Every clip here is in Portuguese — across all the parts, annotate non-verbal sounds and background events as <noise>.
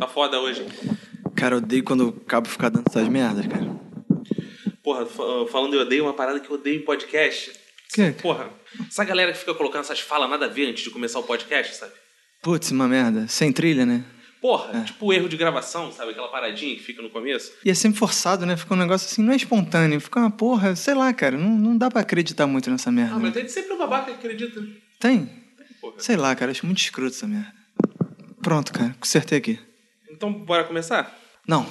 Tá foda hoje. Cara, eu odeio quando o cabo fica dando essas merdas, cara. Porra, fa- falando eu odeio, uma parada que eu odeio em podcast. Que? Porra, essa galera que fica colocando essas falas nada a ver antes de começar o podcast, sabe? Putz, uma merda. Sem trilha, né? Porra, tipo erro de gravação, sabe? Aquela paradinha que fica no começo. E é sempre forçado, né? Fica um negócio assim, não é espontâneo. Fica uma porra, sei lá, cara. Não, não dá pra acreditar muito nessa merda. Ah, mas tem sempre um babaca que acredita. Tem? Porra. Sei lá, cara. Acho muito escroto essa merda. Pronto, cara. Consertei aqui. Então, bora começar? Não.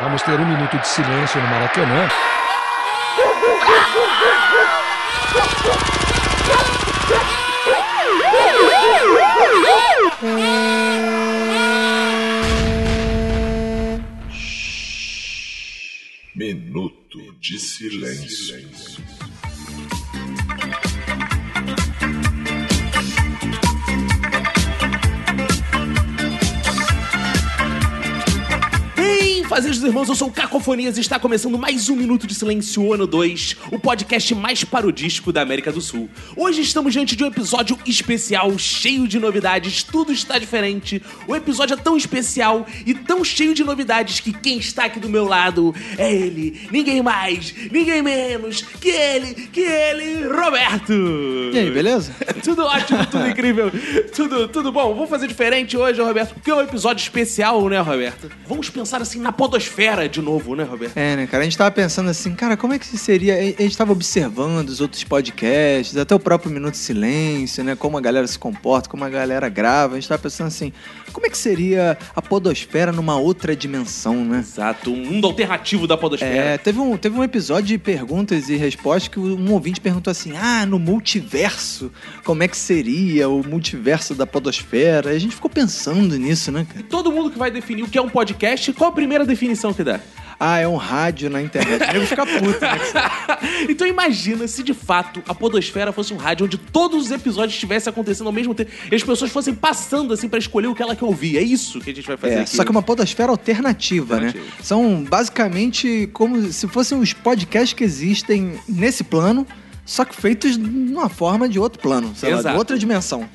Vamos ter um minuto de silêncio no Maracanã. Minuto de silêncio. Bem, fazejos irmãos, eu sou o Cacofonias e está começando mais um Minuto de Silêncio Ano 2, o podcast mais parodístico da América do Sul. Hoje estamos diante de um episódio especial, cheio de novidades, tudo está diferente. O episódio é tão especial e tão cheio de novidades que quem está aqui do meu lado é ele, ninguém mais, ninguém menos que ele, que ele, Roberto! E aí, beleza? <laughs> tudo ótimo, tudo incrível, tudo, tudo bom. Vamos fazer diferente hoje, Roberto, porque é um episódio especial, né, Roberto? Vamos pensar assim na podosfera de novo, né, Roberto? É, né, cara? A gente tava pensando assim, cara, como é que seria. A gente tava observando os outros podcasts, até o próprio Minuto Silêncio, né? Como a galera se comporta, como a galera grava. A gente tava pensando assim, como é que seria a podosfera numa outra dimensão, né? Exato, um mundo alternativo da É, podosfera. teve um, teve um episódio de perguntas e respostas que um ouvinte perguntou assim: ah, no multiverso, como é que seria o multiverso da podosfera? E a gente ficou pensando nisso, né, cara? Todo mundo que vai definir o que é um podcast, qual a primeira definição que dá? Ah, é um rádio na internet. Eu ficar puto, né? <laughs> então imagina se de fato a podosfera fosse um rádio onde todos os episódios estivessem acontecendo ao mesmo tempo e as pessoas fossem passando assim pra escolher o que ela quer ouvir. É isso que a gente vai fazer É, aqui. só que é uma podosfera alternativa, né? Alternativa. São basicamente como se fossem os podcasts que existem nesse plano, só que feitos numa forma de outro plano, sei lá, de outra dimensão.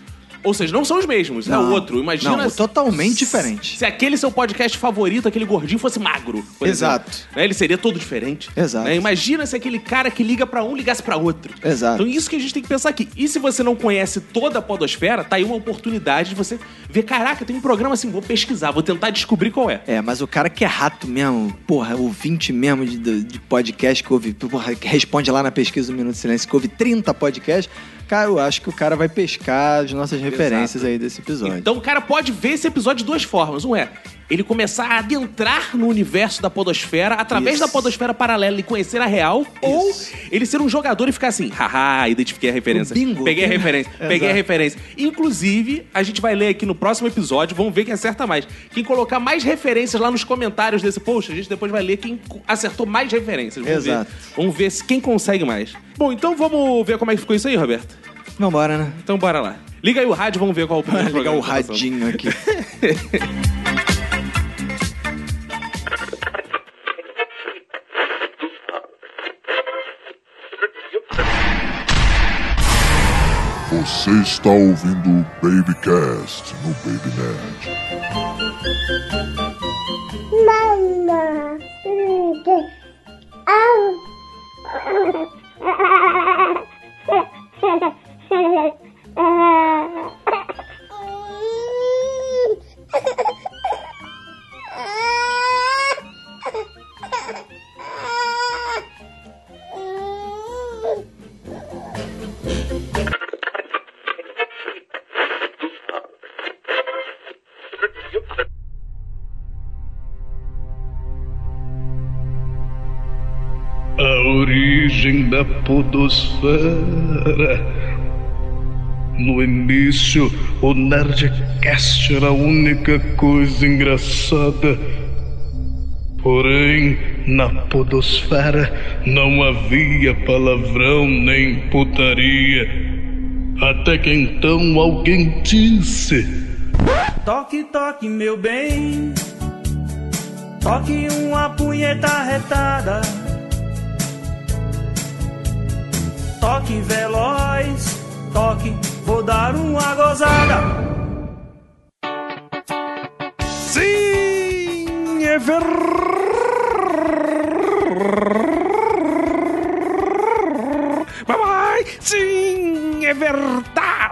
Ou seja, não são os mesmos, é Não, outro. Imagina não, se- totalmente diferente. Se aquele seu podcast favorito, aquele gordinho, fosse magro. por Exato. exemplo, né? Ele seria todo diferente. Exato. né? Imagina se aquele cara que liga pra um ligasse pra outro. Exato. Então isso que a gente tem que pensar aqui. E se você não conhece toda a podosfera, tá aí uma oportunidade de você ver, caraca, tem um programa assim, vou pesquisar, vou tentar descobrir qual é. É, mas o cara que é rato mesmo, porra, ouvinte mesmo de, de, de podcast que ouve, porra, que responde lá na pesquisa do Minuto de Silêncio, que ouve 30 podcasts, cara, eu acho que o cara vai pescar as nossas referências aí desse episódio. Então o cara pode ver esse episódio de duas formas. Um é ele começar a adentrar no universo da podosfera através Isso. da podosfera paralela e conhecer a real, ou ele ser um jogador e ficar assim, haha, identifiquei a referência. Bingo. Peguei a referência, <laughs> peguei a referência. Inclusive, a gente vai ler aqui no próximo episódio, vamos ver quem acerta mais. Quem colocar mais referências lá nos comentários desse post, a gente depois vai ler quem acertou mais referências. Vamos Exato. ver. Vamos ver quem consegue mais. Bom, então vamos ver como é que ficou isso aí, Roberto? Vambora, né? Então bora lá. Liga aí o rádio, vamos ver qual o primeiro Ligar o programa tá radinho aqui. <laughs> Você está ouvindo o Babycast no Baby Nerd. Mama. <laughs> <laughs> A origem da podosfera. No início, o Nerdcast era a única coisa engraçada. Porém, na podosfera não havia palavrão nem putaria. Até que então alguém disse. Toque, toque, meu bem. Toque uma punheta retada. Toque veloz. Toque, vou dar uma gozada. Sim, é Papai,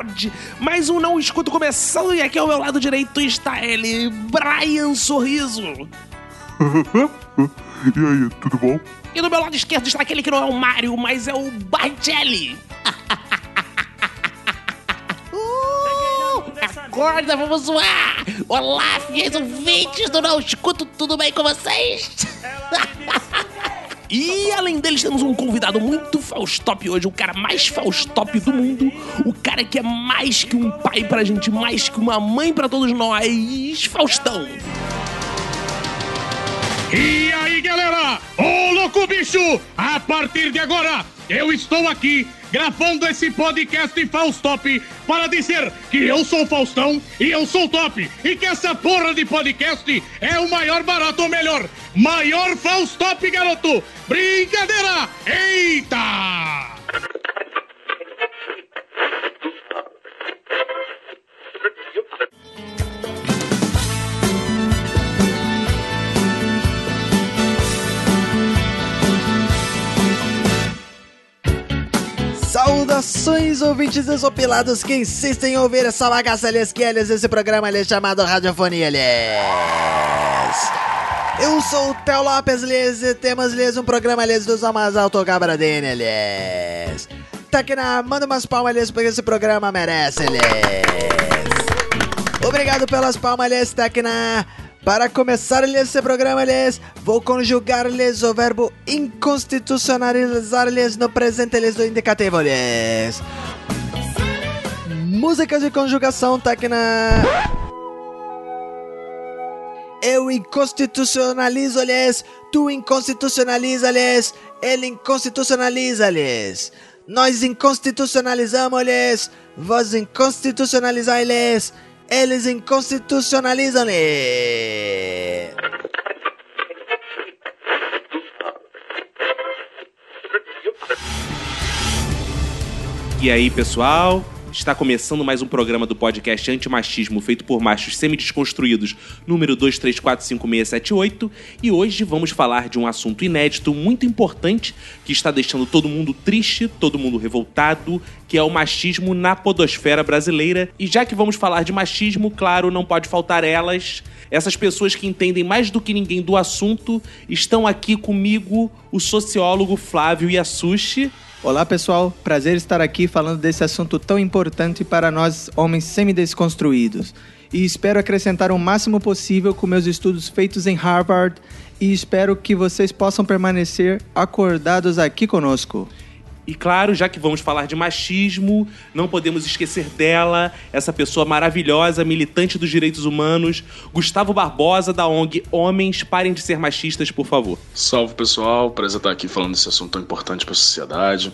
verdade. Mais um Não Escuto começando e aqui ao meu lado direito está ele, Brian Sorriso. <laughs> E aí, tudo bom? E do meu lado esquerdo está aquele que não é o Mario, mas é o Bargelli. <laughs> Uh, Acorda, vamos zoar! Olá, fiéis ouvintes do Não Escuto, tudo bem com vocês? E além deles, temos um convidado muito faustop hoje, o cara mais faustop do mundo, o cara que é mais que um pai pra gente, mais que uma mãe pra todos nós, Faustão. E aí, galera? Ô, louco bicho! A partir de agora, eu estou aqui gravando esse podcast Faustop para dizer que eu sou Faustão e eu sou top. E que essa porra de podcast é o maior barato ou melhor, maior Faustop, garoto! Brincadeira! Eita! Saudações, ouvintes desopilados que insistem em ouvir essa bagaça aliás que aliás, esse programa ali chamado Radiofonia aliás. Eu sou o Theo Lopes aliás, e temos aliás um programa aliás dos mais alto Gabradene aliás. Tacna, manda umas palmas aliás porque esse programa merece aliás. Obrigado pelas palmas aliás, Tacna. Para começar esse programa, aliás, vou conjugar-lhes o verbo inconstitucionalizar-lhes no presente lhes do indicativo, aliás. Músicas de conjugação, Tecna. Eu inconstitucionalizo-lhes, tu inconstitucionaliza-lhes, ele inconstitucionaliza-lhes. Nós inconstitucionalizamos-lhes, vós inconstitucionalizai-lhes, eles inconstitucionalizam-lhes. E aí, pessoal? Está começando mais um programa do podcast Antimachismo feito por machos semi-desconstruídos, número 2345678, e hoje vamos falar de um assunto inédito, muito importante, que está deixando todo mundo triste, todo mundo revoltado, que é o machismo na podosfera brasileira. E já que vamos falar de machismo, claro, não pode faltar elas, essas pessoas que entendem mais do que ninguém do assunto, estão aqui comigo o sociólogo Flávio Yasushi. Olá pessoal, prazer estar aqui falando desse assunto tão importante para nós homens semi-desconstruídos. E espero acrescentar o máximo possível com meus estudos feitos em Harvard e espero que vocês possam permanecer acordados aqui conosco. E claro, já que vamos falar de machismo, não podemos esquecer dela, essa pessoa maravilhosa, militante dos direitos humanos, Gustavo Barbosa, da ONG Homens Parem de Ser Machistas, por favor. Salve pessoal, prazer estar aqui falando desse assunto tão importante para a sociedade.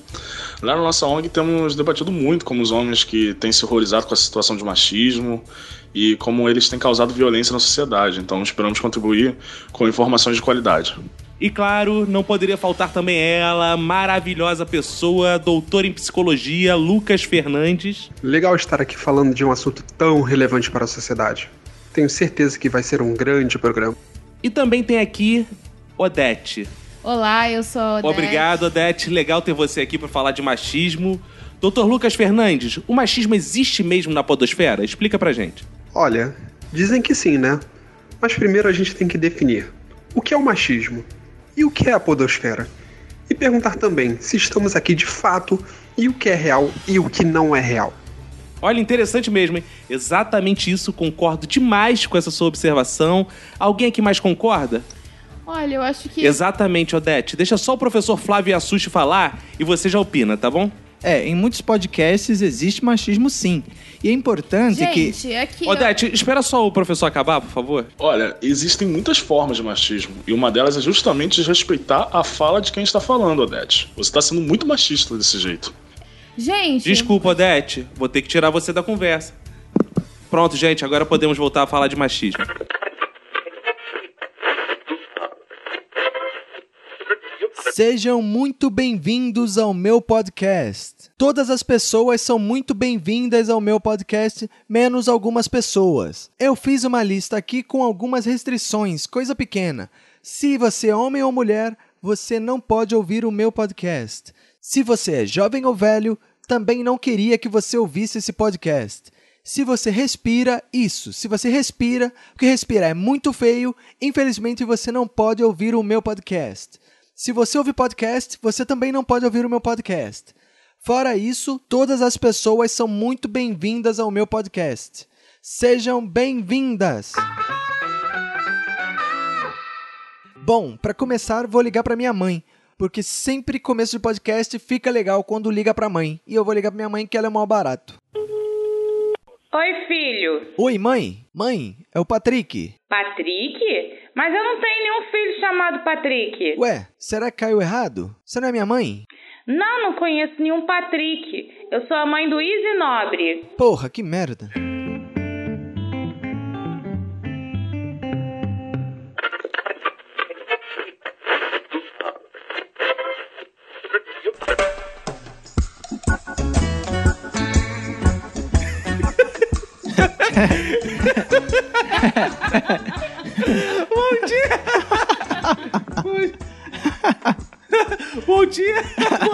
Lá na nossa ONG temos debatido muito como os homens que têm se horrorizado com a situação de machismo e como eles têm causado violência na sociedade. Então esperamos contribuir com informações de qualidade. E claro, não poderia faltar também ela, maravilhosa pessoa, doutora em psicologia, Lucas Fernandes. Legal estar aqui falando de um assunto tão relevante para a sociedade. Tenho certeza que vai ser um grande programa. E também tem aqui Odete. Olá, eu sou a Odete. Obrigado, Odete. Legal ter você aqui para falar de machismo. Doutor Lucas Fernandes, o machismo existe mesmo na podosfera? Explica pra gente. Olha, dizem que sim, né? Mas primeiro a gente tem que definir o que é o machismo e o que é a podosfera. E perguntar também se estamos aqui de fato e o que é real e o que não é real. Olha, interessante mesmo, hein? Exatamente isso, concordo demais com essa sua observação. Alguém aqui mais concorda? Olha, eu acho que. Exatamente, Odete. Deixa só o professor Flávio Assushi falar e você já opina, tá bom? É, em muitos podcasts existe machismo sim. E é importante que. Gente, aqui. ó, Odete, espera só o professor acabar, por favor. Olha, existem muitas formas de machismo e uma delas é justamente desrespeitar a fala de quem está falando, Odete. Você está sendo muito machista desse jeito. Gente. Desculpa, Odete. Vou ter que tirar você da conversa. Pronto, gente, agora podemos voltar a falar de machismo. Sejam muito bem-vindos ao meu podcast. Todas as pessoas são muito bem-vindas ao meu podcast, menos algumas pessoas. Eu fiz uma lista aqui com algumas restrições, coisa pequena. Se você é homem ou mulher, você não pode ouvir o meu podcast. Se você é jovem ou velho, também não queria que você ouvisse esse podcast. Se você respira, isso. Se você respira, porque respirar é muito feio, infelizmente você não pode ouvir o meu podcast. Se você ouve podcast, você também não pode ouvir o meu podcast. Fora isso, todas as pessoas são muito bem-vindas ao meu podcast. Sejam bem-vindas! Bom, para começar, vou ligar para minha mãe, porque sempre começo de podcast fica legal quando liga para mãe. E eu vou ligar para minha mãe que ela é mal barato. Oi, filho. Oi, mãe. Mãe, é o Patrick. Patrick? Mas eu não tenho nenhum filho chamado Patrick. Ué, será que caiu errado? Você não é minha mãe? Não, não conheço nenhum Patrick. Eu sou a mãe do Easy Nobre. Porra, que merda.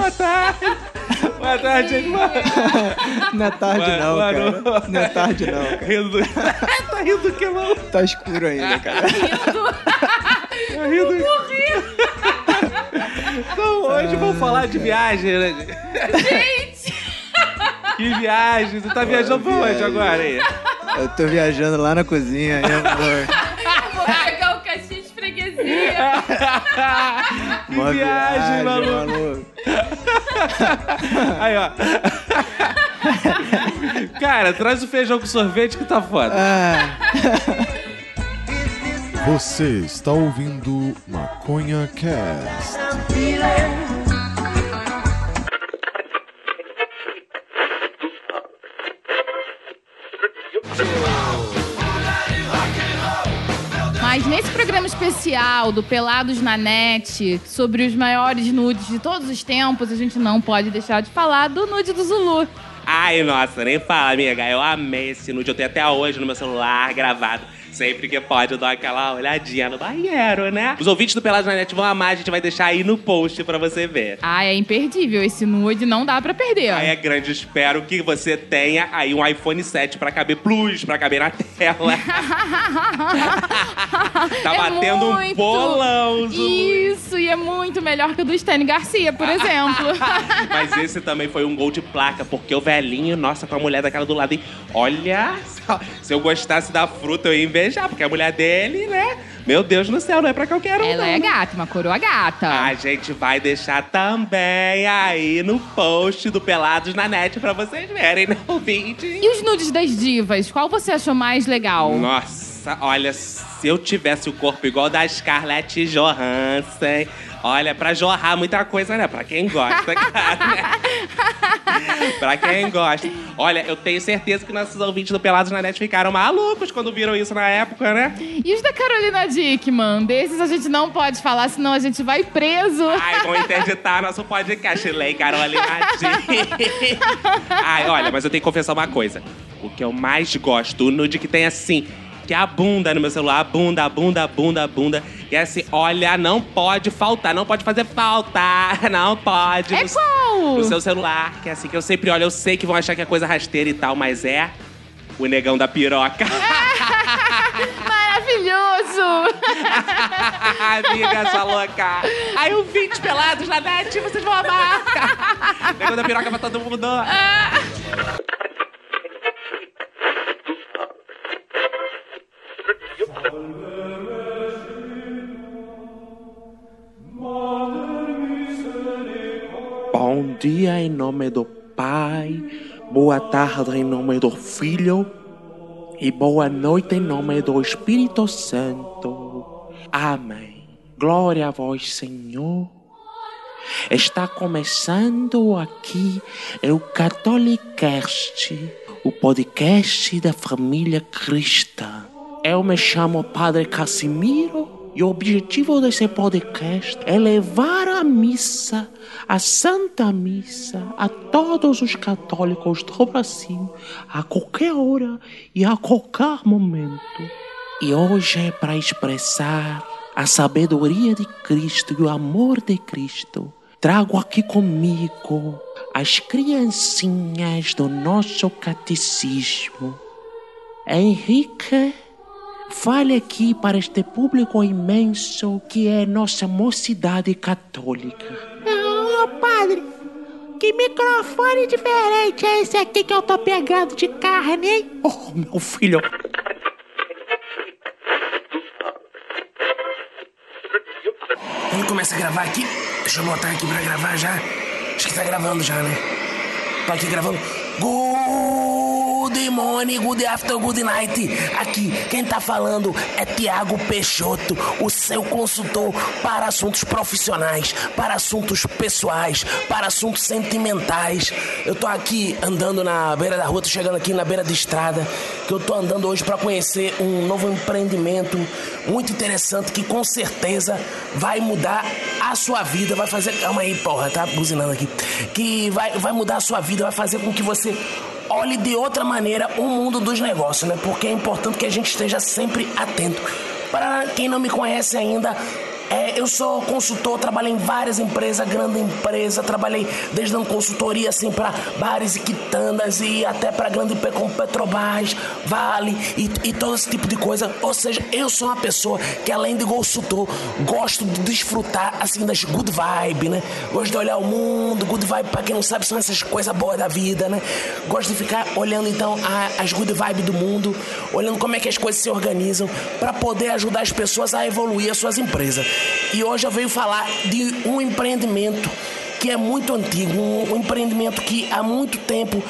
Boa tarde! Boa tarde, gente. Não é tarde não, Boa cara. Não é tarde não, cara. Rindo do... <laughs> tá rindo do que, mano? Tá escuro ainda, cara. Tá rindo. Então, hoje vamos falar de viagem, né? Gente! Que viagem! Você tá viajando pra onde agora aí? Eu tô viajando lá na cozinha, aí, amor. Vou pegar o caixinho de freguesia. <laughs> Que Uma viagem, maluco! maluco. Aí, ó. Cara, traz o feijão com sorvete que tá foda. Você está ouvindo Maconha Cast. Especial do Pelados na Net, sobre os maiores nudes de todos os tempos, a gente não pode deixar de falar do nude do Zulu. Ai, nossa, nem fala, amiga. Eu amei esse nude. Eu tenho até hoje no meu celular gravado. Sempre que pode, dou aquela olhadinha no banheiro, né? Os ouvintes do Pelados na Net vão amar, a gente vai deixar aí no post pra você ver. Ah, é imperdível. Esse nude não dá pra perder. Aí é grande, espero que você tenha aí um iPhone 7 pra caber plus, pra caber na tela. <laughs> tá É batendo um muito. bolão, Zulu. Isso, e é muito melhor que o do Stênio Garcia, por exemplo. <laughs> Mas esse também foi um gol de placa, porque o velhinho, nossa, com a mulher daquela do lado, hein? olha, <laughs> se eu gostasse da fruta, eu ia invejar, porque a mulher dele, né? Meu Deus do céu, não é pra qualquer um, Ela não. é gata, uma coroa gata. A gente vai deixar também aí no post do Pelados na Net pra vocês verem, né, ouvinte? E os nudes das divas, qual você achou mais legal? Nossa, olha, se eu tivesse o corpo igual da Scarlett Johansson, olha, pra jorrar muita coisa, né? Pra quem gosta, <laughs> cara, né? pra quem gosta. Olha, eu tenho certeza que nossos ouvintes do Pelados na Net ficaram malucos quando viram isso na época, né? E os da Carolina Dickman? Desses a gente não pode falar, senão a gente vai preso. Ai, vão interditar nosso podcast, Lei Carolina Dickman. <laughs> Ai, olha, mas eu tenho que confessar uma coisa. O que eu mais gosto, o nude que tem assim, que é a bunda no meu celular, a bunda, a bunda, a bunda, a bunda. E é assim, olha, não pode faltar, não pode fazer falta, <laughs> não pode. É no, qual? no seu celular, que é assim, que eu sempre olho, eu sei que vão achar que é coisa rasteira e tal, mas é o negão da piroca. <laughs> Maravilhoso! <laughs> Amiga, sua louca. Aí o 20 pelados na net, vocês vão amar. negão da piroca pra todo mundo. Bom dia em nome do Pai, boa tarde em nome do Filho e boa noite em nome do Espírito Santo. Amém. Glória a vós, Senhor. Está começando aqui o Catolicast, o podcast da família cristã. Eu me chamo Padre Casimiro E o objetivo desse podcast é levar a missa, a Santa Missa, a todos os católicos do Brasil, a qualquer hora e a qualquer momento. E hoje é para expressar a sabedoria de Cristo e o amor de Cristo. Trago aqui comigo as criancinhas do nosso catecismo. Henrique, fale aqui para este público imenso que é nossa mocidade católica. Ô, padre, que microfone diferente é esse aqui que eu tô pegando de carne, hein? Oh, meu filho. Vamos começar a gravar aqui? Deixa eu botar aqui pra gravar já. Acho que tá gravando já, né? Tô aqui gravando. Good morning, good afternoon, good night. Aqui, quem tá falando é Tiago Peixoto, o seu consultor para assuntos profissionais, para assuntos pessoais, para assuntos sentimentais. Eu tô aqui andando na beira da rua, tô chegando aqui na beira da estrada, que eu tô andando hoje para conhecer um novo empreendimento muito interessante que com certeza vai mudar a sua vida, vai fazer. Calma aí, porra, tá buzinando aqui. Que vai, vai mudar a sua vida, vai fazer com que você olhe de outra maneira o mundo dos negócios, né? Porque é importante que a gente esteja sempre atento. Para quem não me conhece ainda, é, eu sou consultor, trabalhei em várias empresas, grande empresa, trabalhei desde dando consultoria assim para bares e quitandas e até para grande como Petrobras, Vale e, e todo esse tipo de coisa. Ou seja, eu sou uma pessoa que além de consultor, gosto de desfrutar assim das good vibe, né? Gosto de olhar o mundo, good vibe para quem não sabe são essas coisas boas da vida, né? Gosto de ficar olhando então a, as good vibe do mundo, olhando como é que as coisas se organizam para poder ajudar as pessoas a evoluir as suas empresas. E hoje eu venho falar de um empreendimento que é muito antigo, um, um empreendimento que há muito tempo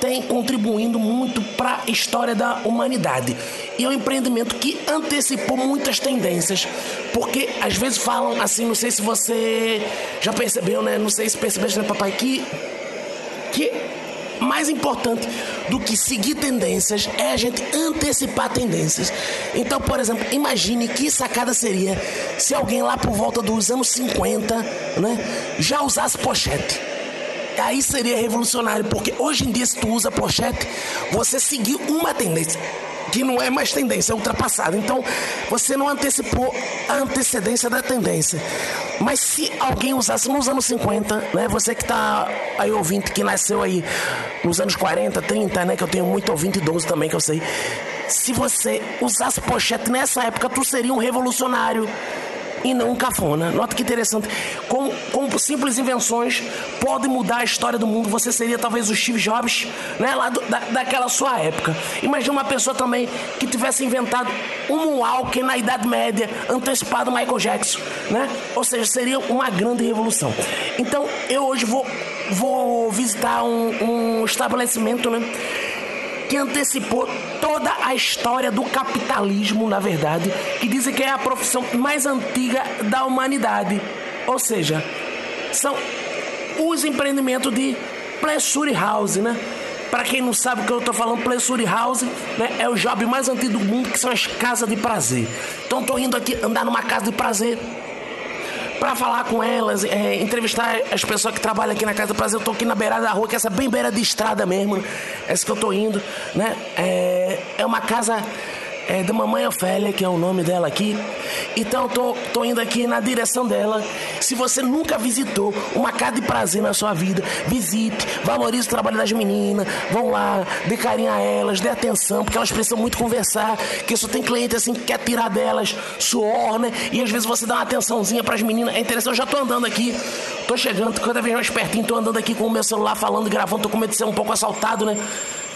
tem contribuindo muito para a história da humanidade. E é um empreendimento que antecipou muitas tendências, porque às vezes falam assim, não sei se você já percebeu, né? Não sei se percebeste, né, papai, que que mais importante do que seguir tendências é a gente antecipar tendências. Então, por exemplo, imagine que sacada seria se alguém lá por volta dos anos 50, né, já usasse pochete. Aí seria revolucionário, porque hoje em dia, se tu usa pochete, você seguiu uma tendência que não é mais tendência, é ultrapassada. Então, você não antecipou a antecedência da tendência. Mas se alguém usasse nos anos 50, né? Você que tá aí ouvinte, que nasceu aí nos anos 40, 30, né? Que eu tenho muito ouvinte idoso também, que eu sei. Se você usasse pochete nessa época, tu seria um revolucionário e não um cafona. Nota que interessante. Com, com simples invenções pode mudar a história do mundo. Você seria talvez o Steve Jobs, né? Lá do, da, daquela sua época. Imagina uma pessoa também que tivesse inventado um Moonwalker na Idade Média, antecipado Michael Jackson, né? Ou seja, seria uma grande revolução. Então, eu hoje vou, vou visitar um, um estabelecimento, né? Que antecipou toda a história do capitalismo, na verdade, que dizem que é a profissão mais antiga da humanidade. Ou seja, são os empreendimentos de Pleasure House, né? Para quem não sabe o que eu tô falando, Pleasure House né, é o job mais antigo do mundo, que são as casas de prazer. Então tô indo aqui andar numa casa de prazer para falar com elas, é, entrevistar as pessoas que trabalham aqui na Casa do Prazer. Eu tô aqui na beirada da rua, que é essa bem beira de estrada mesmo, né? essa que eu tô indo, né? É, é uma casa é, da Mamãe Ofélia, que é o nome dela aqui. Então tô, tô indo aqui na direção dela. Se você nunca visitou uma casa de prazer na sua vida, visite, valorize o trabalho das meninas, vão lá, dê carinho a elas, dê atenção, porque elas precisam muito conversar, que só tem cliente assim que quer tirar delas suor, né? E às vezes você dá uma atençãozinha pras meninas. É interessante, eu já tô andando aqui, tô chegando, cada vez mais pertinho, tô andando aqui com o meu celular falando, gravando, tô com medo de ser um pouco assaltado, né?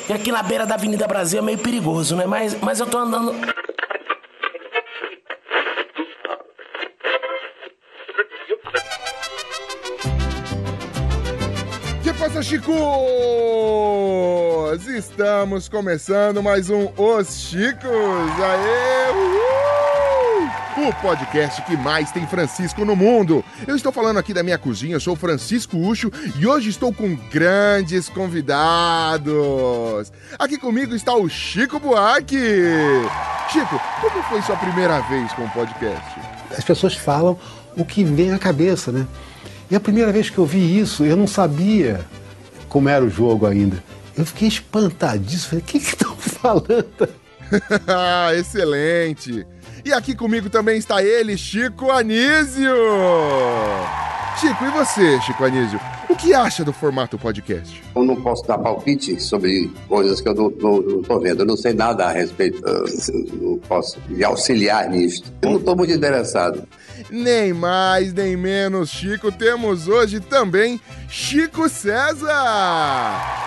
E aqui na beira da Avenida Brasil é meio perigoso, né? Mas, mas eu tô andando. Que passa, Chicos? Estamos começando mais um Os Chicos. Aê! Uhul! O podcast que mais tem Francisco no mundo. Eu estou falando aqui da minha cozinha, eu sou Francisco Ucho e hoje estou com grandes convidados. Aqui comigo está o Chico Buarque. Chico, como foi sua primeira vez com o podcast? As pessoas falam o que vem à cabeça, né? E a primeira vez que eu vi isso, eu não sabia como era o jogo ainda. Eu fiquei espantadíssimo. Falei, o que estão falando? <laughs> Excelente! E aqui comigo também está ele, Chico Anísio! Chico, e você, Chico Anísio? O que acha do formato podcast? Eu não posso dar palpite sobre coisas que eu não, não, não tô vendo. Eu não sei nada a respeito. Eu não posso me auxiliar nisto. Eu não estou muito interessado. Nem mais, nem menos, Chico, temos hoje também Chico César!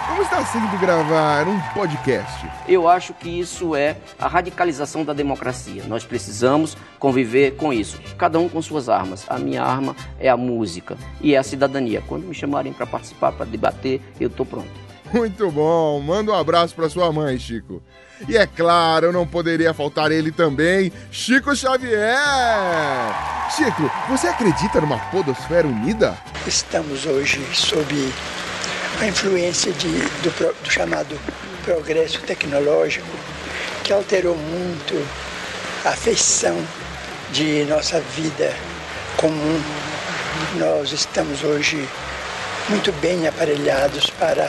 Como está sendo gravar um podcast? Eu acho que isso é a radicalização da democracia. Nós precisamos conviver com isso. Cada um com suas armas. A minha arma é a música e é a cidadania. Quando me chamarem para participar, para debater, eu estou pronto. Muito bom. Manda um abraço para sua mãe, Chico. E é claro, não poderia faltar ele também, Chico Xavier! Chico, você acredita numa podosfera unida? Estamos hoje sob a influência de, do, do chamado progresso tecnológico, que alterou muito a feição de nossa vida comum. Nós estamos hoje muito bem aparelhados para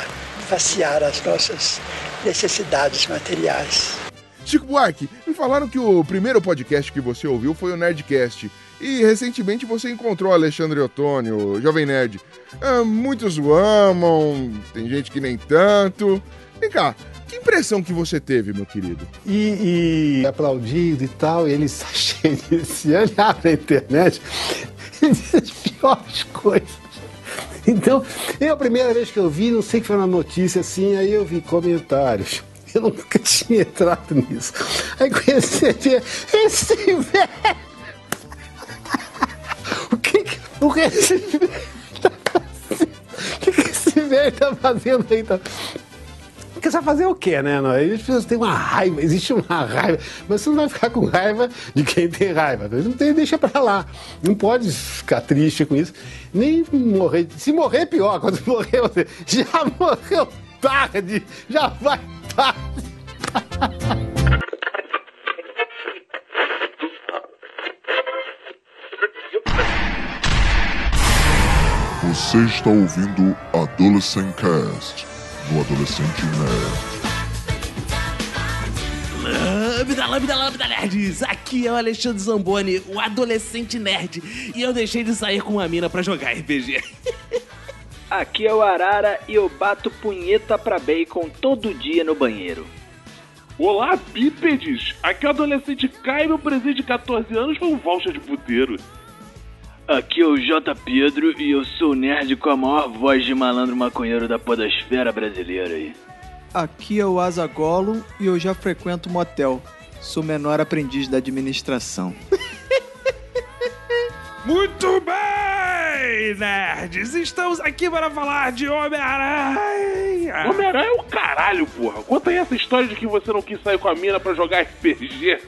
facear as nossas necessidades materiais. Chico Buarque, me falaram que o primeiro podcast que você ouviu foi o Nerdcast. E recentemente você encontrou o Alexandre Ottoni, o Jovem Nerd. Ah, muitos o amam, tem gente que nem tanto. Vem cá, que impressão que você teve, meu querido? E, e aplaudido e tal, e ele se olhar pra internet <laughs> e diz as piores coisas. Então, eu a primeira vez que eu vi, não sei que foi uma notícia assim, aí eu vi comentários. Eu nunca <laughs> tinha entrado nisso. Aí comecei a ver esse velho. <laughs> O que que, o que esse <laughs> velho tá fazendo? O que, que esse velho tá fazendo aí? Tá? Porque você vai fazer o quê, né? As pessoas têm uma raiva, existe uma raiva, mas você não vai ficar com raiva de quem tem raiva. Não tem, deixa pra lá. Não pode ficar triste com isso. Nem morrer. Se morrer, é pior. Quando morrer, você já <laughs> morreu tarde, já vai tarde. Você está ouvindo Adolescent Cast no Adolescente Nerd. Lambda, lambda, lambda, nerds! Aqui é o Alexandre Zamboni, o adolescente nerd. E eu deixei de sair com uma mina pra jogar RPG. <laughs> Aqui é o Arara e eu bato punheta pra bacon todo dia no banheiro. Olá, bípedes! Aqui é o adolescente Caio, meu presente de 14 anos foi um voucher de puteiro. Aqui é o J. Pedro e eu sou o nerd com a maior voz de malandro maconheiro da podosfera brasileira aí. Aqui é o Azagolo e eu já frequento motel. Sou menor aprendiz da administração. <laughs> Muito bem, nerds! Estamos aqui para falar de Homem-Aranha! Homem-Aranha é o caralho, porra! Conta aí essa história de que você não quis sair com a mina pra jogar RPG.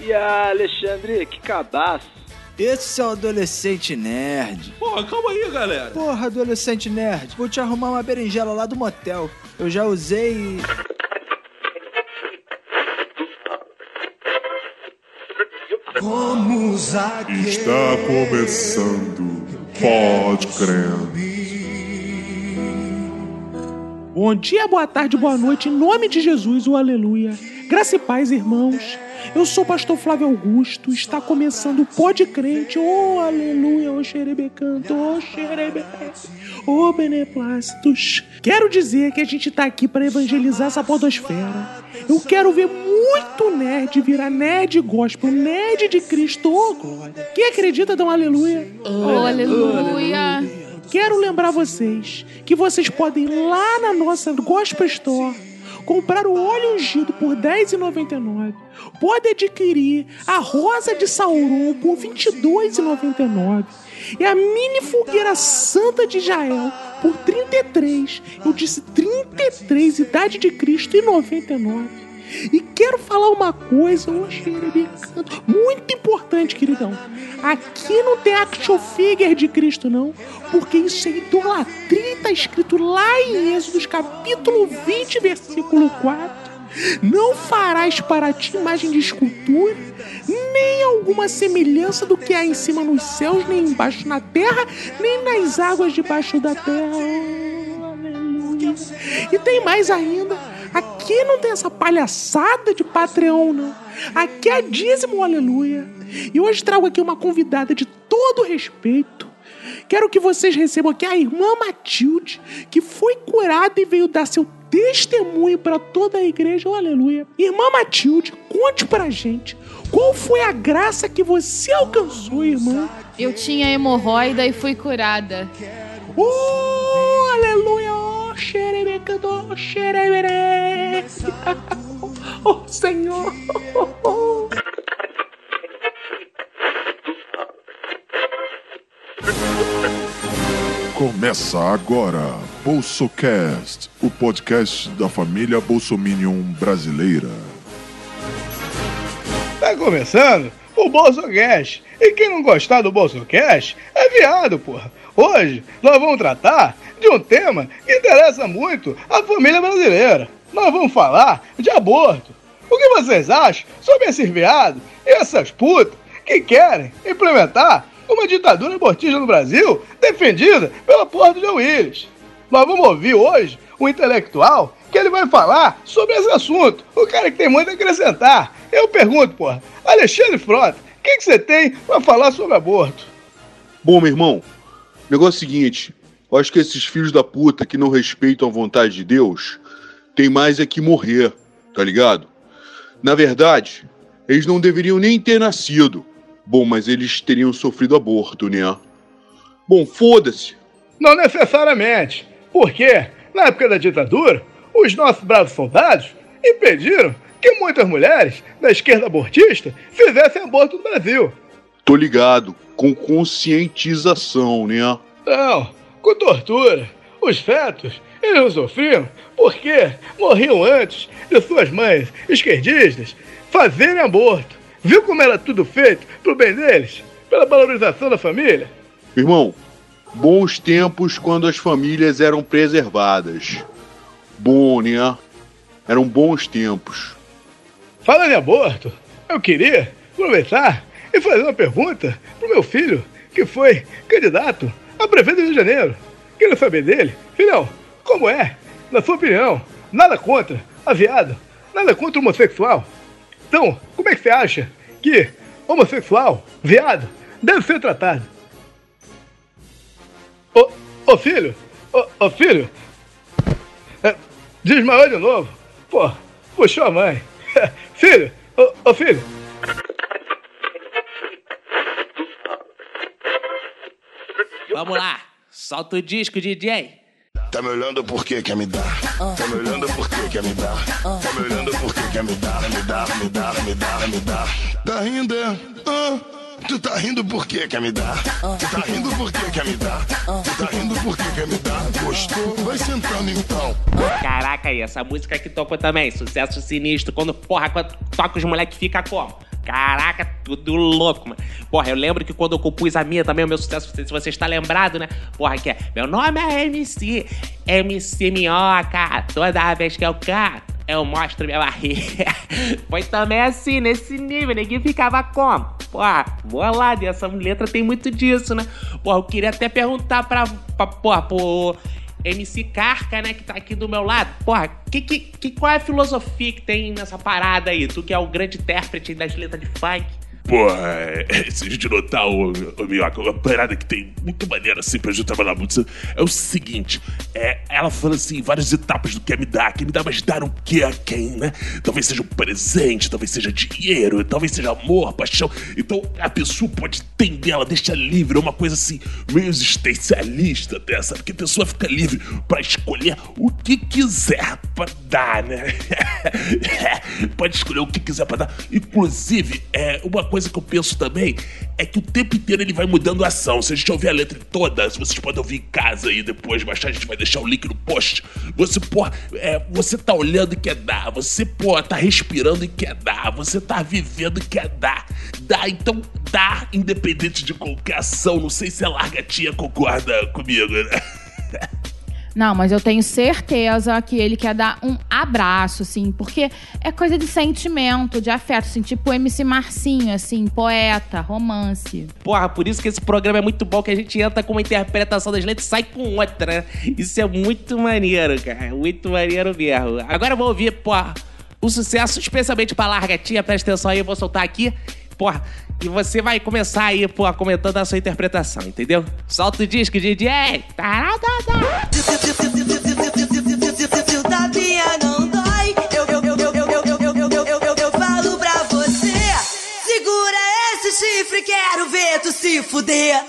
E a Alexandre, que cabaço! Esse é o adolescente nerd. Porra, calma aí, galera. Porra, adolescente nerd. Vou te arrumar uma berinjela lá do motel. Eu já usei e... Vamos Está começando. Pode crer. Bom dia, boa tarde, boa noite, em nome de Jesus, o aleluia. Graça e paz, irmãos. Eu sou o pastor Flávio Augusto, está começando o Pode Crente, oh aleluia, oh xerebe canto, oh xerebe, oh beneplácitos. Quero dizer que a gente tá aqui para evangelizar essa podosfera. Eu quero ver muito nerd virar nerd gospel, nerd de Cristo, oh glória. Quem acredita, dá um aleluia. Oh, aleluia. Quero lembrar vocês que vocês podem ir lá na nossa Gospel Store comprar o óleo ungido por R$10,99. Pode adquirir a rosa de Sauron por R$22,99. E a mini fogueira santa de Israel por 33. Eu disse 33, idade de Cristo e 99. E quero falar uma coisa, ô xerebecanto, muito importante queridão. Aqui não tem action figure de Cristo, não. Porque isso é idolatria, tá escrito lá em Êxodo, capítulo 20, versículo 4. Não farás para ti imagem de escultura, nem alguma semelhança do que há em cima nos céus, nem embaixo na terra, nem nas águas debaixo da terra. E tem mais ainda. Aqui não tem essa palhaçada de Patreon, não. Aqui é dízimo, aleluia. E hoje trago aqui uma convidada de todo respeito. Quero que vocês recebam aqui a irmã Matilde, que foi curada e veio dar seu testemunho para toda a igreja, oh, aleluia. Irmã Matilde, conte pra gente qual foi a graça que você alcançou, irmã? Eu tinha hemorroida e fui curada. Oh, xerebecando, oh, xerebere. Oh, Senhor! Começa agora BolsoCast, o podcast da família Bolsominion brasileira. Tá começando o BolsoCast. E quem não gostar do BolsoCast é viado, porra. Hoje nós vamos tratar de um tema que interessa muito a família brasileira. Nós vamos falar de aborto. O que vocês acham sobre esses viados e essas putas que querem implementar uma ditadura abortista no Brasil defendida pela porra do Joe Willis? Nós vamos ouvir hoje um intelectual que ele vai falar sobre esse assunto. O cara que tem muito a acrescentar. Eu pergunto, porra, Alexandre Frota, o que, que você tem para falar sobre aborto? Bom, meu irmão, o negócio é o seguinte: eu acho que esses filhos da puta que não respeitam a vontade de Deus tem mais é que morrer, tá ligado? Na verdade, eles não deveriam nem ter nascido. Bom, mas eles teriam sofrido aborto, né? Bom, foda-se. Não necessariamente. Porque, na época da ditadura, os nossos bravos soldados impediram que muitas mulheres da esquerda abortista fizessem aborto no Brasil. Tô ligado, com conscientização, né? Não, com tortura. Os fetos, eles não sofriam porque morriam antes de suas mães esquerdistas fazerem aborto. Viu como era tudo feito pro bem deles? Pela valorização da família? Irmão, bons tempos quando as famílias eram preservadas. Bom, né? Eram bons tempos. Falando em aborto, eu queria aproveitar e fazer uma pergunta pro meu filho, que foi candidato a prefeito do Rio de Janeiro. Queria saber dele, filhão, como é, na sua opinião, nada contra a viado, nada contra o homossexual. Então, como é que você acha que homossexual, viado, deve ser tratado? Ô, ô filho, ô, ô filho, é, desmaiou de novo. Pô, puxou a mãe. <laughs> filho, ô, ô filho. Vamos lá, solta o disco, DJ. Tá me olhando por que quer me dar? Tá me olhando por que quer me dar? Tá me olhando por que quer me dar? Me dar, me dar, me dar, me dar. Tá rindo, é? Ah, tu tá rindo por que quer me dar? Tu tá rindo por que quer me dar? Tu tá rindo por que quer me dar? Gostou? Vai sentando então. Caraca aí, essa música que tocou também, sucesso sinistro. Quando, porra, quando toca os moleques fica como? Caraca, tudo louco, mano. Porra, eu lembro que quando eu compus a minha também, o meu sucesso, se você está lembrado, né? Porra, que é. Meu nome é MC, MC Minhoca. Toda vez que eu canto, eu mostro minha barriga. Foi também assim, nesse nível, ninguém ficava como? Porra, bolado, e essa letra tem muito disso, né? Porra, eu queria até perguntar pra, pra porra, pro MC Carca, né, que tá aqui do meu lado. Porra, que, que, que, qual é a filosofia que tem nessa parada aí? Tu que é o grande intérprete das letras de funk. Porra, é, se a gente notar, o, o Minhoca, uma parada que tem muito maneira assim pra gente trabalhar muito é o seguinte: é, ela fala assim, várias etapas do que me dá, que me dá, mas dar o que a quem, né? Talvez seja um presente, talvez seja dinheiro, talvez seja amor, paixão. Então a pessoa pode entender, ela deixa livre, é uma coisa assim, meio existencialista até, sabe? A pessoa fica livre pra escolher o que quiser. pra dar, né? <laughs> Pode escolher o que quiser pra dar. Inclusive, é, uma coisa que eu penso também é que o tempo inteiro ele vai mudando a ação. Se a gente ouvir a letra toda, vocês podem ouvir em casa aí depois, baixar, a gente vai deixar o link no post. Você, pô, é, você tá olhando e quer dar. Você, pô, tá respirando e quer dar. Você tá vivendo e quer dar. Dá, então dá, independente de qualquer ação. Não sei se a largatinha concorda comigo, né? <laughs> Não, mas eu tenho certeza que ele quer dar um abraço, assim, porque é coisa de sentimento, de afeto, assim, tipo MC Marcinho, assim, poeta, romance. Porra, por isso que esse programa é muito bom, que a gente entra com uma interpretação das letras e sai com outra. Isso é muito maneiro, cara. Muito maneiro mesmo. Agora eu vou ouvir, porra, o sucesso, especialmente pra Largatinha. Presta atenção aí, eu vou soltar aqui. Porra, e você vai começar aí, porra, comentando a sua interpretação, entendeu? Solta o disco, DJ! O tapinha não dói, eu, eu, eu, eu, eu, eu, eu, eu, eu, eu, eu, eu falo pra você. Segura esse chifre, quero ver tu se fuder.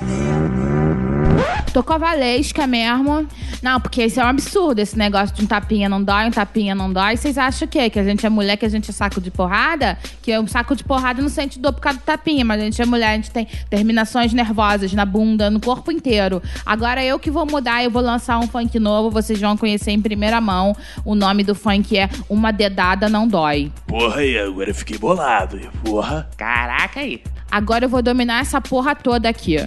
Tô com a Valesca mesmo. Não, porque isso é um absurdo, esse negócio de um tapinha não dói, um tapinha não dói. Vocês acham o quê? Que a gente é mulher, que a gente é saco de porrada? Que um saco de porrada não sente dor por causa do tapinha, mas a gente é mulher, a gente tem terminações nervosas na bunda, no corpo inteiro. Agora eu que vou mudar, eu vou lançar um funk novo, vocês vão conhecer em primeira mão. O nome do funk é Uma Dedada Não Dói. Porra aí, agora eu fiquei bolado. Porra. Caraca aí. Agora eu vou dominar essa porra toda aqui.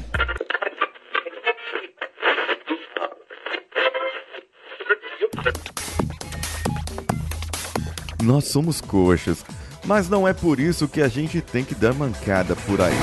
Nós somos coxas, mas não é por isso que a gente tem que dar mancada por aí.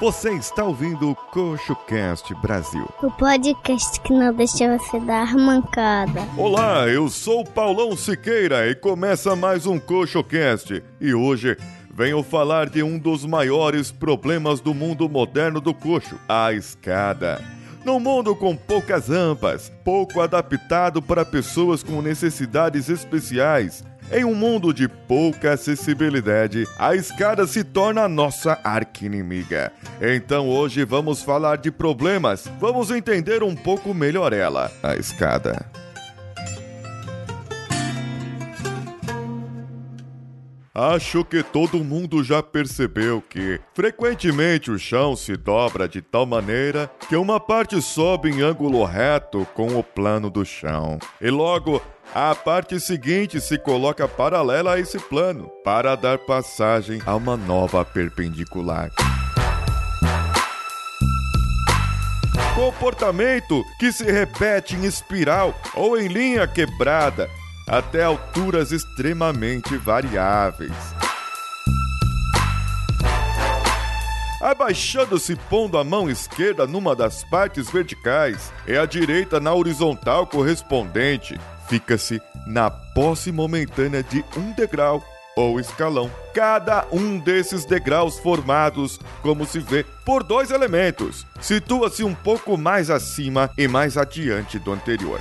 Você está ouvindo o CoxoCast Brasil. O podcast que não deixa você dar mancada. Olá, eu sou o Paulão Siqueira e começa mais um CoxoCast. E hoje venho falar de um dos maiores problemas do mundo moderno do coxo, a escada. Num mundo com poucas rampas, pouco adaptado para pessoas com necessidades especiais, em um mundo de pouca acessibilidade, a escada se torna a nossa arqui-inimiga. Então hoje vamos falar de problemas, vamos entender um pouco melhor ela, a escada. Acho que todo mundo já percebeu que, frequentemente, o chão se dobra de tal maneira que uma parte sobe em ângulo reto com o plano do chão. E logo, a parte seguinte se coloca paralela a esse plano para dar passagem a uma nova perpendicular. Comportamento que se repete em espiral ou em linha quebrada até alturas extremamente variáveis. Abaixando-se pondo a mão esquerda numa das partes verticais e a direita na horizontal correspondente, fica-se na posse momentânea de um degrau ou escalão. Cada um desses degraus formados, como se vê, por dois elementos, situa-se um pouco mais acima e mais adiante do anterior.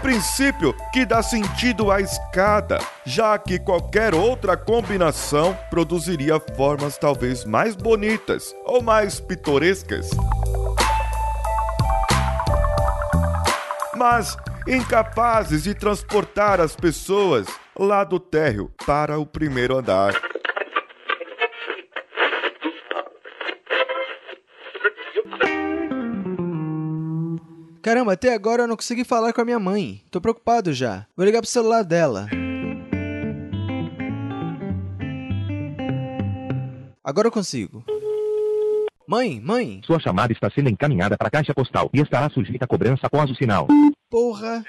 Princípio que dá sentido à escada, já que qualquer outra combinação produziria formas talvez mais bonitas ou mais pitorescas. Mas incapazes de transportar as pessoas lá do térreo para o primeiro andar. Caramba, até agora eu não consegui falar com a minha mãe. Tô preocupado já. Vou ligar pro celular dela. Agora eu consigo. Mãe, mãe. Sua chamada está sendo encaminhada para a caixa postal e estará sujeita a cobrança após o sinal. Porra.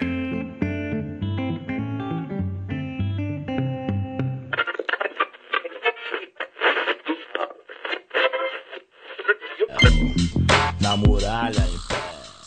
Na muralha,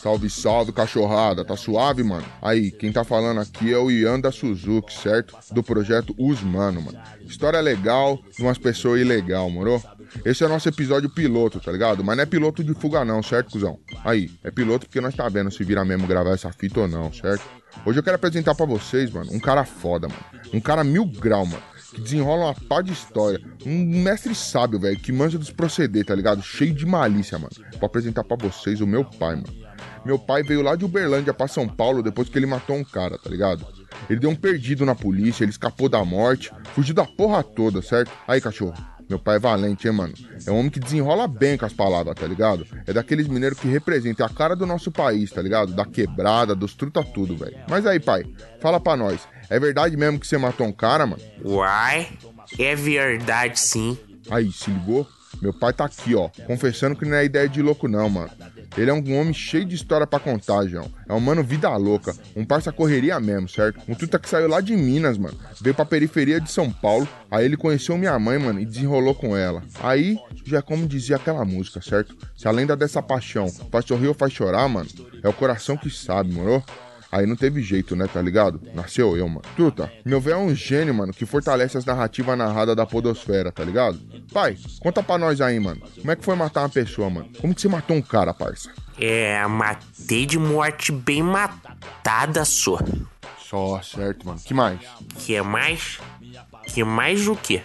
Salve, salve, cachorrada. Tá suave, mano? Aí, quem tá falando aqui é o Ian da Suzuki, certo? Do projeto Os Mano, mano. História legal de umas pessoas ilegal, moro? Esse é o nosso episódio piloto, tá ligado? Mas não é piloto de fuga não, certo, cuzão? Aí, é piloto porque nós tá vendo se vira mesmo gravar essa fita ou não, certo? Hoje eu quero apresentar pra vocês, mano, um cara foda, mano. Um cara mil grau, mano. Que desenrola uma pá de história. Um mestre sábio, velho, que manja dos proceder, tá ligado? Cheio de malícia, mano. Vou apresentar pra vocês o meu pai, mano. Meu pai veio lá de Uberlândia pra São Paulo depois que ele matou um cara, tá ligado? Ele deu um perdido na polícia, ele escapou da morte, fugiu da porra toda, certo? Aí, cachorro. Meu pai é valente, hein, mano? É um homem que desenrola bem com as palavras, tá ligado? É daqueles mineiros que representam a cara do nosso país, tá ligado? Da quebrada, dos truta tudo, velho. Mas aí, pai, fala pra nós. É verdade mesmo que você matou um cara, mano? Uai, é verdade sim. Aí, se ligou? Meu pai tá aqui, ó, confessando que não é ideia de louco, não, mano. Ele é um homem cheio de história pra contar, João. É um mano vida louca, um parça correria mesmo, certo? Um tuta que saiu lá de Minas, mano. Veio pra periferia de São Paulo. Aí ele conheceu minha mãe, mano, e desenrolou com ela. Aí, já é como dizia aquela música, certo? Se a lenda dessa paixão faz sorrir ou faz chorar, mano, é o coração que sabe, moro? Aí não teve jeito, né, tá ligado? Nasceu eu, mano. Truta, meu velho é um gênio, mano, que fortalece as narrativas narradas da podosfera, tá ligado? Pai, conta pra nós aí, mano. Como é que foi matar uma pessoa, mano? Como que você matou um cara, parça? É, matei de morte bem matada, só. Só, certo, mano. Que mais? Que mais? Que mais o quê?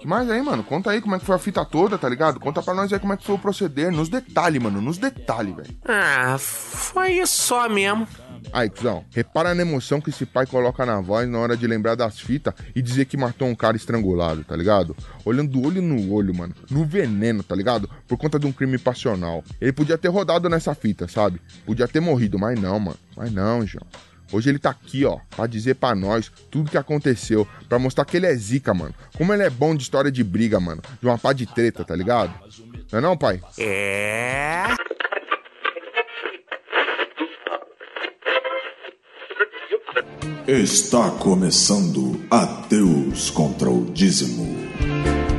Que mais aí, mano? Conta aí como é que foi a fita toda, tá ligado? Conta pra nós aí como é que foi o proceder. Nos detalhes, mano. Nos detalhes, velho. Ah, foi só mesmo. Aí, cuzão, repara na emoção que esse pai coloca na voz na hora de lembrar das fitas e dizer que matou um cara estrangulado, tá ligado? Olhando do olho no olho, mano. No veneno, tá ligado? Por conta de um crime passional. Ele podia ter rodado nessa fita, sabe? Podia ter morrido, mas não, mano. Mas não, João. Hoje ele tá aqui, ó, pra dizer pra nós tudo que aconteceu, pra mostrar que ele é zica, mano. Como ele é bom de história de briga, mano. De uma pá de treta, tá ligado? Não é não, pai? É. Está começando Ateus contra o Dízimo.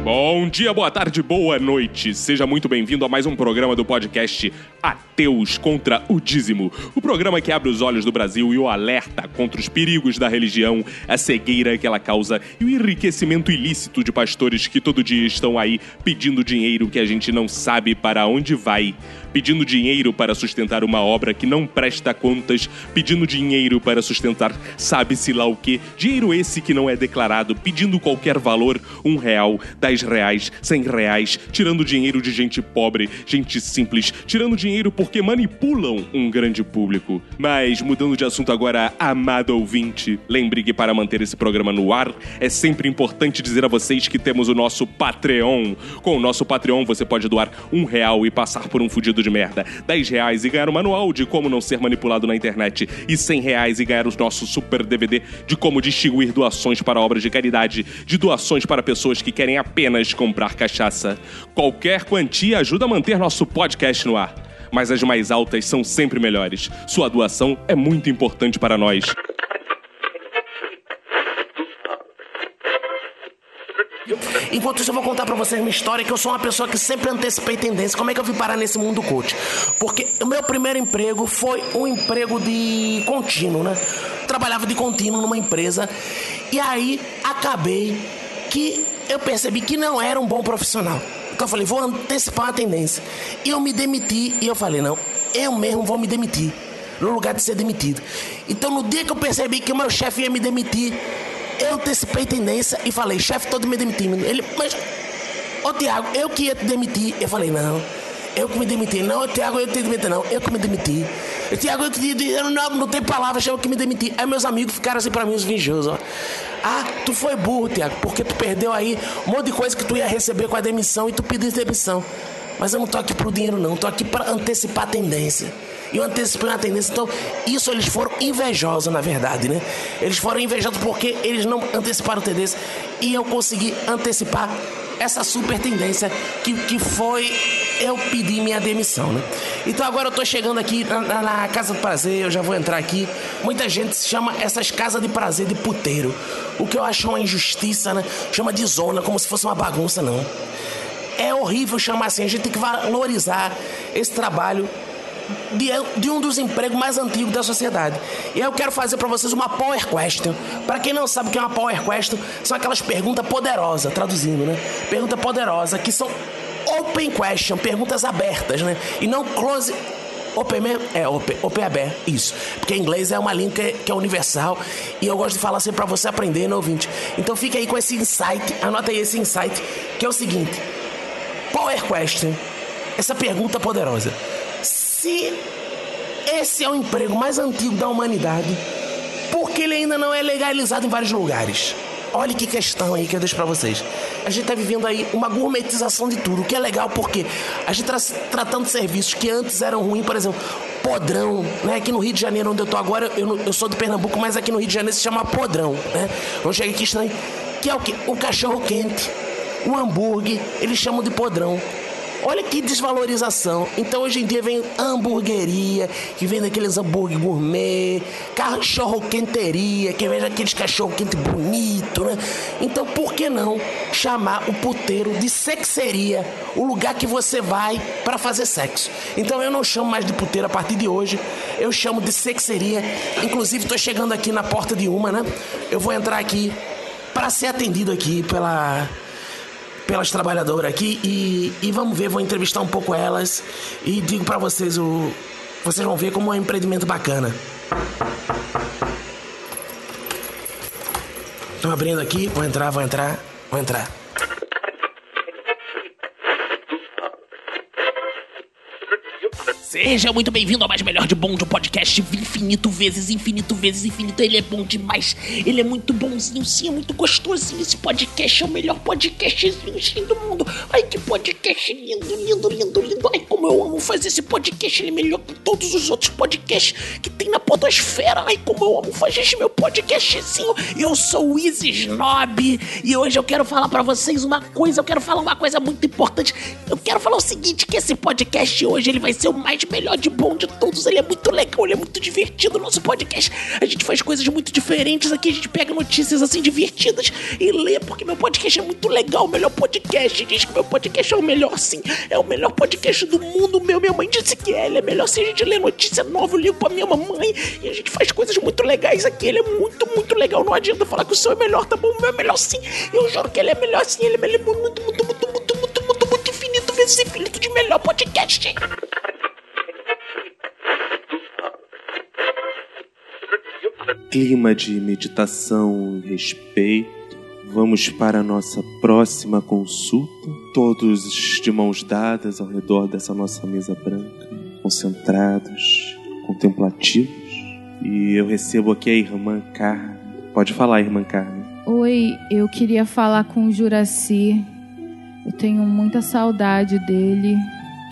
Bom dia, boa tarde, boa noite. Seja muito bem-vindo a mais um programa do podcast Ateus contra o Dízimo. O programa que abre os olhos do Brasil e o alerta contra os perigos da religião, a cegueira que ela causa e o enriquecimento ilícito de pastores que todo dia estão aí pedindo dinheiro que a gente não sabe para onde vai. Pedindo dinheiro para sustentar uma obra que não presta contas, pedindo dinheiro para sustentar sabe-se lá o que, dinheiro esse que não é declarado, pedindo qualquer valor, um real, dez reais, cem reais, tirando dinheiro de gente pobre, gente simples, tirando dinheiro porque manipulam um grande público. Mas mudando de assunto agora, amado ouvinte, lembre que para manter esse programa no ar, é sempre importante dizer a vocês que temos o nosso Patreon. Com o nosso Patreon você pode doar um real e passar por um fudido de merda, dez reais e ganhar o manual de como não ser manipulado na internet, e cem reais e ganhar os nossos super DVD de como distinguir doações para obras de caridade, de doações para pessoas que querem apenas comprar cachaça. Qualquer quantia ajuda a manter nosso podcast no ar. Mas as mais altas são sempre melhores. Sua doação é muito importante para nós. Enquanto isso, eu vou contar pra vocês uma história que eu sou uma pessoa que sempre antecipei tendência. Como é que eu vim parar nesse mundo coach? Porque o meu primeiro emprego foi um emprego de contínuo, né? Trabalhava de contínuo numa empresa e aí acabei que eu percebi que não era um bom profissional. Então eu falei, vou antecipar a tendência. E eu me demiti e eu falei, não, eu mesmo vou me demitir. No lugar de ser demitido. Então no dia que eu percebi que o meu chefe ia me demitir, eu antecipei tendência e falei, chefe, todo me demitindo. Ele, mas, ô Tiago, eu que ia te demitir. Eu falei, não, eu que me demiti. Não, Tiago, eu te demiti, não, eu que me demiti. Tiago, eu que eu não, não tem palavras, eu que me demiti. Aí meus amigos ficaram assim pra mim, os vinjosos, ó. Ah, tu foi burro, Tiago, porque tu perdeu aí um monte de coisa que tu ia receber com a demissão e tu pediu demissão. Mas eu não tô aqui pro dinheiro, não, tô aqui pra antecipar a tendência. E eu antecipei uma tendência. Então, isso eles foram invejosos, na verdade, né? Eles foram invejosos porque eles não anteciparam tendência. E eu consegui antecipar essa super tendência que, que foi eu pedir minha demissão, né? Então agora eu tô chegando aqui na, na, na Casa do Prazer, eu já vou entrar aqui. Muita gente chama essas casas de prazer de puteiro. O que eu acho uma injustiça, né? Chama de zona, como se fosse uma bagunça, não. É horrível chamar assim, a gente tem que valorizar esse trabalho de, de, um dos empregos mais antigos da sociedade. E eu quero fazer para vocês uma Power Question. Para quem não sabe o que é uma Power Question, são aquelas perguntas poderosas, traduzindo, né? Pergunta poderosa, que são open question, perguntas abertas, né? E não close. Open mesmo? É, open, open aberto, isso. Porque inglês é uma língua que é, que é universal e eu gosto de falar assim para você aprender, né, ouvinte? Então fica aí com esse insight, anota aí esse insight, que é o seguinte: Power question, essa pergunta poderosa se esse é o emprego mais antigo da humanidade, porque ele ainda não é legalizado em vários lugares. Olha que questão aí que eu deixo pra vocês. A gente tá vivendo aí uma gourmetização de tudo, o que é legal porque a gente tá tratando serviços que antes eram ruins, por exemplo, podrão, né? Aqui no Rio de Janeiro, onde eu tô agora, eu, eu sou de Pernambuco, mas aqui no Rio de Janeiro se chama podrão, né? Vamos chegar aqui estranho. Que é o quê? O cachorro quente, o hambúrguer, eles chamam de podrão. Olha que desvalorização. Então hoje em dia vem hamburgueria, que vem daqueles hambúrguer gourmet, cachorro quenteria, que vem daqueles cachorro quente bonito, né? Então por que não chamar o puteiro de sexeria, o lugar que você vai para fazer sexo? Então eu não chamo mais de puteiro a partir de hoje, eu chamo de sexeria. Inclusive tô chegando aqui na porta de uma, né? Eu vou entrar aqui para ser atendido aqui pela pelas trabalhadoras aqui e, e vamos ver, vou entrevistar um pouco elas e digo pra vocês o vocês vão ver como é um empreendimento bacana. Estão abrindo aqui, vou entrar, vou entrar, vou entrar. Seja muito bem-vindo ao mais melhor de bom de um podcast infinito vezes, infinito vezes, infinito. Ele é bom demais. Ele é muito bonzinho, sim, é muito gostosinho. Esse podcast é o melhor podcastzinho sim, do mundo. Ai, que podcast lindo, lindo, lindo, lindo. Ai, como eu amo fazer esse podcast. Ele é melhor que todos os outros podcasts que tem na podosfera. Ai, como eu amo fazer esse meu podcastzinho. Eu sou o Easy Snob e hoje eu quero falar pra vocês uma coisa. Eu quero falar uma coisa muito importante. Eu quero falar o seguinte, que esse podcast hoje ele vai ser o mais melhor de bom de todos. Ele é muito legal, ele é muito divertido. Nosso podcast, a gente faz coisas muito diferentes aqui. A gente pega notícias assim divertidas e lê, porque meu podcast é muito legal. O melhor podcast. Diz que meu podcast é o melhor, sim. É o melhor podcast do mundo. Meu, minha mãe disse que é. Ele é melhor se a gente lê notícia nova. Eu ligo pra minha mamãe e a gente faz coisas muito legais aqui. Ele é muito, muito legal. Não adianta falar que o seu é melhor, tá bom? O meu é melhor sim. Eu juro que ele é melhor sim. Ele é melhor, muito, muito, muito, muito, muito, muito, muito, muito infinito vezes infinito de melhor podcast. Clima de meditação e respeito. Vamos para a nossa próxima consulta. Todos de mãos dadas ao redor dessa nossa mesa branca, concentrados, contemplativos. E eu recebo aqui a irmã Carmen. Pode falar, irmã Carmen. Oi, eu queria falar com o Juraci. Eu tenho muita saudade dele.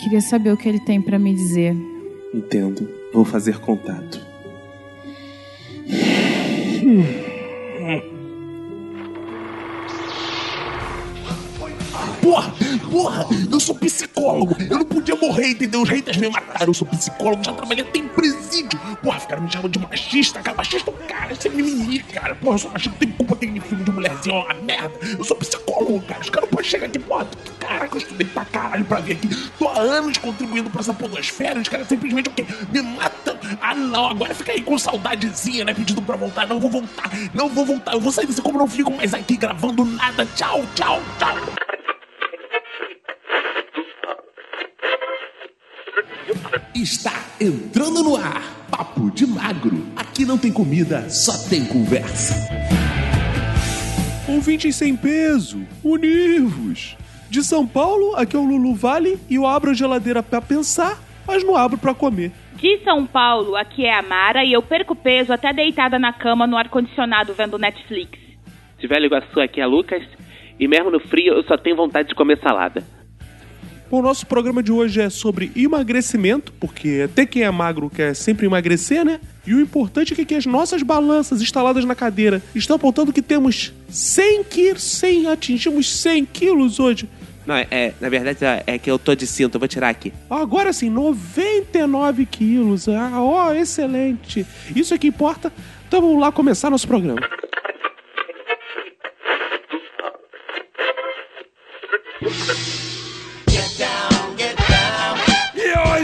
Queria saber o que ele tem pra me dizer. Entendo. Vou fazer contato. Porra, porra, eu sou psicólogo. Eu não podia morrer, entendeu? Os haters me mataram. Eu sou psicólogo, já trabalhei até em presídio. Porra, ficaram me chamando de machista. Cara, machista, é cara, isso é mimimi, cara. Porra, eu sou machista, tem culpa aquele filme de mulherzinha, é uma merda. Eu sou psicólogo, cara. Os caras não podem chegar aqui, porra, caraca, eu estudei pra caralho pra vir aqui. Tô há anos contribuindo pra essa podosfera. Os caras simplesmente o quê? Me matam. Ah, não, agora fica aí com saudadezinha, né? Pedindo pra voltar. Não vou voltar, não vou voltar. Eu vou sair desse como não fico mais aqui gravando nada. Tchau, tchau, tchau. Está entrando no ar. Papo de magro. Aqui não tem comida, só tem conversa. Ouvintes sem peso, univos. De São Paulo, aqui é o Lulu Vale e eu abro a geladeira pra pensar, mas não abro pra comer. De São Paulo, aqui é a Mara e eu perco peso até deitada na cama no ar-condicionado vendo Netflix. De Velho Iguaçu aqui é Lucas. E mesmo no frio eu só tenho vontade de comer salada. Bom, o nosso programa de hoje é sobre emagrecimento, porque até quem é magro quer sempre emagrecer, né? E o importante é que as nossas balanças instaladas na cadeira estão apontando que temos 100 quilos, 100, atingimos 100 quilos hoje. Não, é, é, na verdade é, é que eu tô de cinto, eu vou tirar aqui. Agora sim, 99 quilos. Ah, ó, excelente. Isso é que importa. Então vamos lá começar nosso programa. <laughs>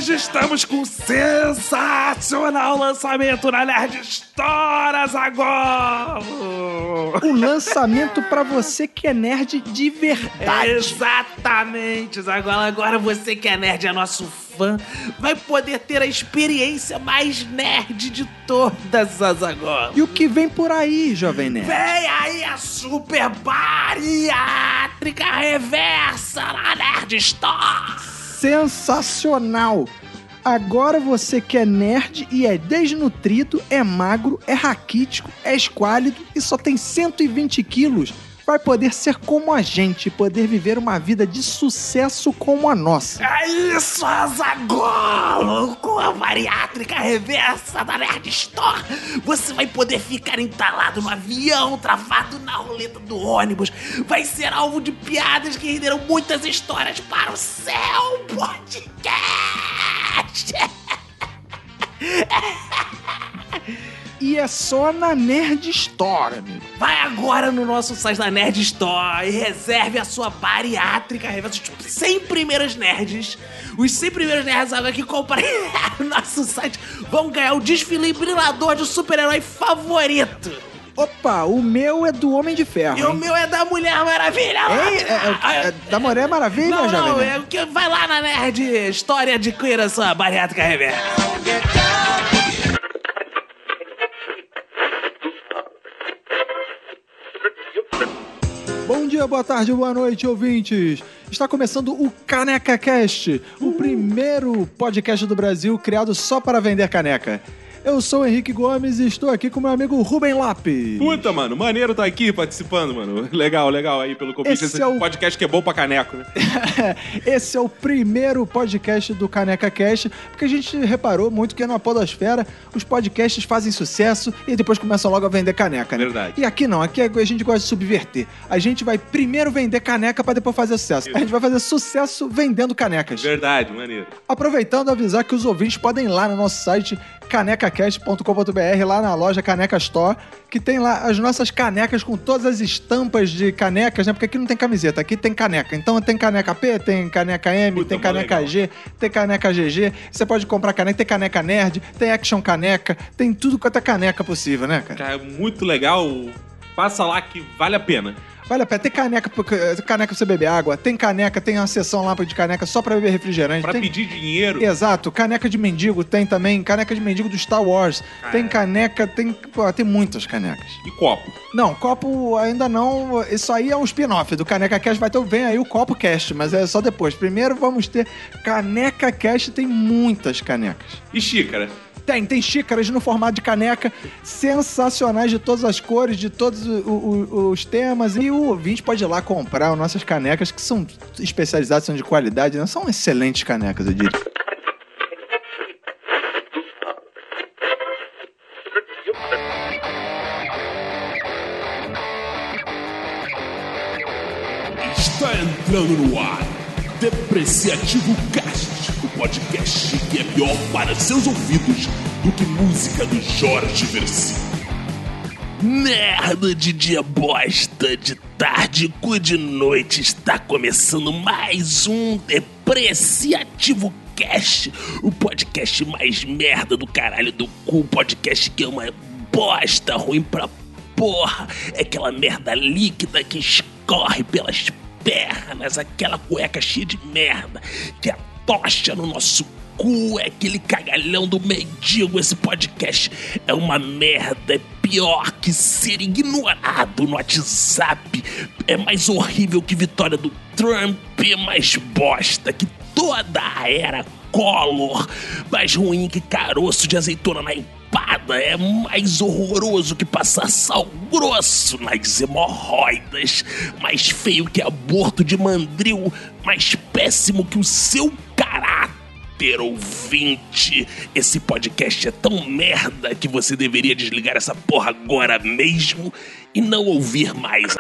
hoje estamos com um sensacional lançamento na Nerd Stories agora! O lançamento pra você que é nerd de verdade. Exatamente, Zagola. Agora você que é nerd, é nosso fã, vai poder ter a experiência mais nerd de todas as agora. E o que vem por aí, jovem nerd? Vem aí a super bariátrica reversa na Nerd Store. Sensacional! Agora você que é nerd e é desnutrido, é magro, é raquítico, é esquálido e só tem 120 quilos, vai poder ser como a gente, poder viver uma vida de sucesso como a nossa. É isso, Azagolo! Com a bariátrica reversa da Nerd Store, você vai poder ficar entalado no avião, travado na roleta do ônibus. Vai ser alvo de piadas que renderam muitas histórias para o seu podcast. <laughs> E é só na Nerd Store, amigo. Vai agora no nosso site da Nerd Store e reserve a sua bariátrica reversa. Os 100 primeiros nerds, os 100 primeiros nerds agora que comprarem no <laughs> nosso site vão ganhar o desfile brilhador de super-herói favorito. Opa, o meu é do Homem de Ferro. E o hein? meu é da Mulher Maravilha. Ei, é, é- é da Mulher Maravilha, Não, jovem? não, é o vai lá na Nerd História de a sua bariátrica reversa. Bom dia, boa tarde, boa noite, ouvintes. Está começando o Caneca Cast, o primeiro podcast do Brasil criado só para vender caneca. Eu sou o Henrique Gomes e estou aqui com meu amigo Rubem Lopes. Puta, mano, maneiro tá aqui participando, mano. Legal, legal aí pelo convite. Esse Esse, é o- podcast que é bom pra caneco, né? <laughs> Esse é o primeiro podcast do Caneca Cast, porque a gente reparou muito que na podosfera os podcasts fazem sucesso e depois começam logo a vender caneca, né? Verdade. E aqui não, aqui a gente gosta de subverter. A gente vai primeiro vender caneca para depois fazer sucesso. A gente vai fazer sucesso vendendo canecas. Verdade, maneiro. Aproveitando avisar que os ouvintes podem ir lá no nosso site canecacast.com.br, lá na loja Caneca Store, que tem lá as nossas canecas com todas as estampas de canecas, né? Porque aqui não tem camiseta, aqui tem caneca. Então tem caneca P, tem caneca M, tem caneca G, tem caneca GG. Você pode comprar caneca, tem caneca nerd, tem action caneca, tem tudo quanto é caneca possível, né, cara? Cara, é muito legal. Passa lá que vale a pena. Vale a pena. Tem caneca, pra- caneca pra você beber água, tem caneca, tem uma seção lá de caneca só pra beber refrigerante. Pra tem... pedir dinheiro. Exato, caneca de mendigo tem também, caneca de mendigo do Star Wars. Tem caneca, tem, pô, tem muitas canecas. E copo. Não, copo ainda não. Isso aí é um spin-off do Caneca Cast. Vai ter, vem aí o Copo Cast, mas é só depois. Primeiro vamos ter Caneca Cast, tem muitas canecas. E xícara? Tem, tem xícaras no formato de caneca, sensacionais de todas as cores, de todos os temas. E o ouvinte pode ir lá comprar as nossas canecas, que são especializadas, são de qualidade, né? São excelentes canecas, eu diria. Está entrando no ar Depreciativo Cast, o podcast que é pior para seus ouvidos do que música do Jorge Versilo. Merda de dia bosta, de tarde, cu de noite, está começando mais um Depreciativo Cast, o podcast mais merda do caralho do cu, podcast que é uma bosta ruim pra porra, é aquela merda líquida que escorre pelas pernas, aquela cueca cheia de merda, que atocha no nosso cu, é aquele cagalhão do mendigo. Esse podcast é uma merda, é pior que ser ignorado no WhatsApp, é mais horrível que vitória do Trump, é mais bosta que toda a era Mais ruim que caroço de azeitona na empada, é mais horroroso que passar sal grosso nas hemorroidas, mais feio que aborto de mandril, mais péssimo que o seu caráter, ouvinte. Esse podcast é tão merda que você deveria desligar essa porra agora mesmo e não ouvir mais.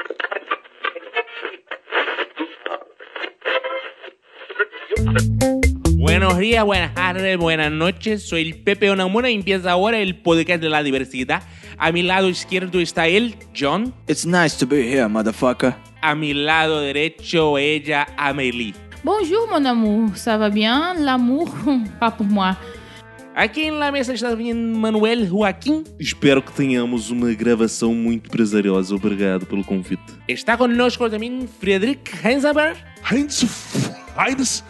Buenos días, buenas tardes, buenas noches. Soy el Pepe Onamura y empieza ahora el podcast de la diversidad. A mi lado izquierdo está él, John. It's nice to be here, motherfucker. A mi lado derecho, ella, Amelie. Bonjour, mon amour. Ça va bien? L'amour, <laughs> pas pour moi. Aqui em la mesa está vindo Manuel Joaquim. Espero que tenhamos uma gravação muito prazerosa. Obrigado pelo convite. Está conosco também Friedrich Heinzenberg. Heinz Heinz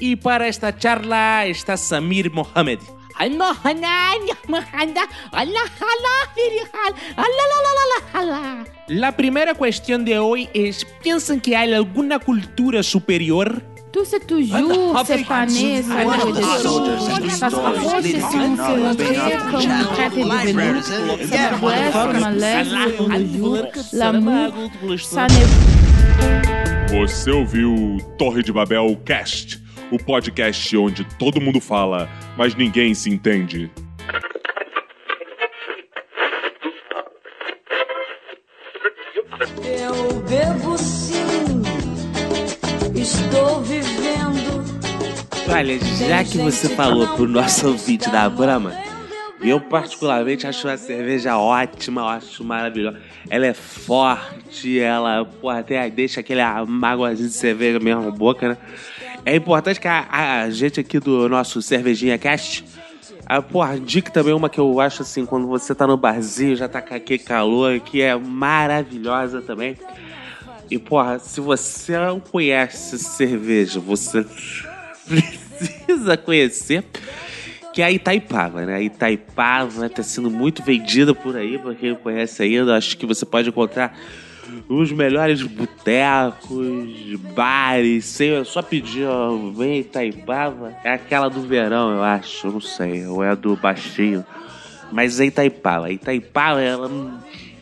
e para esta charla está Samir Mohamed. La primeira questão de hoje é: pensam que há alguma cultura superior? Tu c'est toujours, c'est pas né, ça va de jour. Ça se rapproche si on se retire comme une crête de velours. Ça blesse comme un lèvre le jour. L'amour, ça ne... Você ouviu Torre de Babel Cast, o podcast onde todo mundo fala, mas ninguém se entende. Eu bebo sim, estou vivendo. Olha, já que você falou pro nosso ouvinte da Brahma, eu particularmente acho a cerveja ótima, eu acho maravilhosa. Ela é forte, ela porra, até deixa aquele mágoazinho de cerveja mesmo na boca, né? É importante que a, a gente aqui do nosso Cervejinha Cast, a, porra, indique também uma que eu acho assim, quando você tá no barzinho, já tá com aquele calor, que é maravilhosa também. E, porra, se você não conhece cerveja, você precisa conhecer, que é a Itaipava, né? A Itaipava tá sendo muito vendida por aí, pra quem não conhece ainda. Acho que você pode encontrar os melhores botecos, bares, sei, só pedir, ó, vem Itaipava. É aquela do verão, eu acho, eu não sei, ou é a do baixinho. Mas é Itaipava. Itaipava, ela,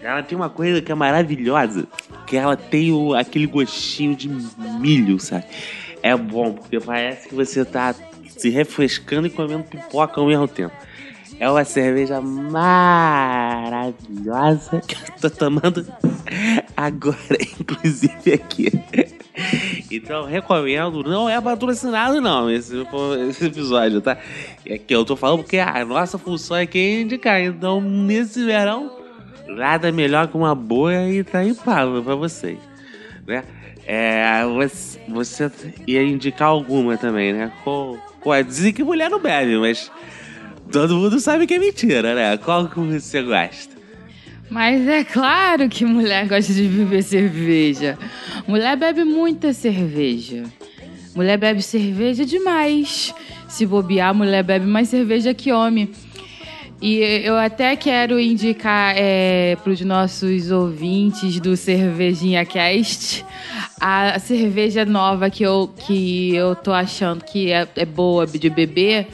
ela tem uma coisa que é maravilhosa, que ela tem o, aquele gostinho de milho, sabe? É bom, porque parece que você tá se refrescando e comendo pipoca ao mesmo tempo. É uma cerveja maravilhosa que eu tô tomando agora, <laughs> inclusive aqui. Então, recomendo. Não é patrocinado, não, esse, esse episódio, tá? É que eu tô falando porque a nossa função é quem indicar. Então, nesse verão, nada melhor que uma boa e tá em pava pra vocês, né? É, você, você ia indicar alguma também, né? Com, com, dizem que mulher não bebe, mas todo mundo sabe que é mentira, né? Qual que você gosta? Mas é claro que mulher gosta de beber cerveja. Mulher bebe muita cerveja. Mulher bebe cerveja demais. Se bobear, mulher bebe mais cerveja que homem. E eu até quero indicar é, para os nossos ouvintes do Cervejinha Cast a cerveja nova que eu, que eu tô achando que é, é boa de beber,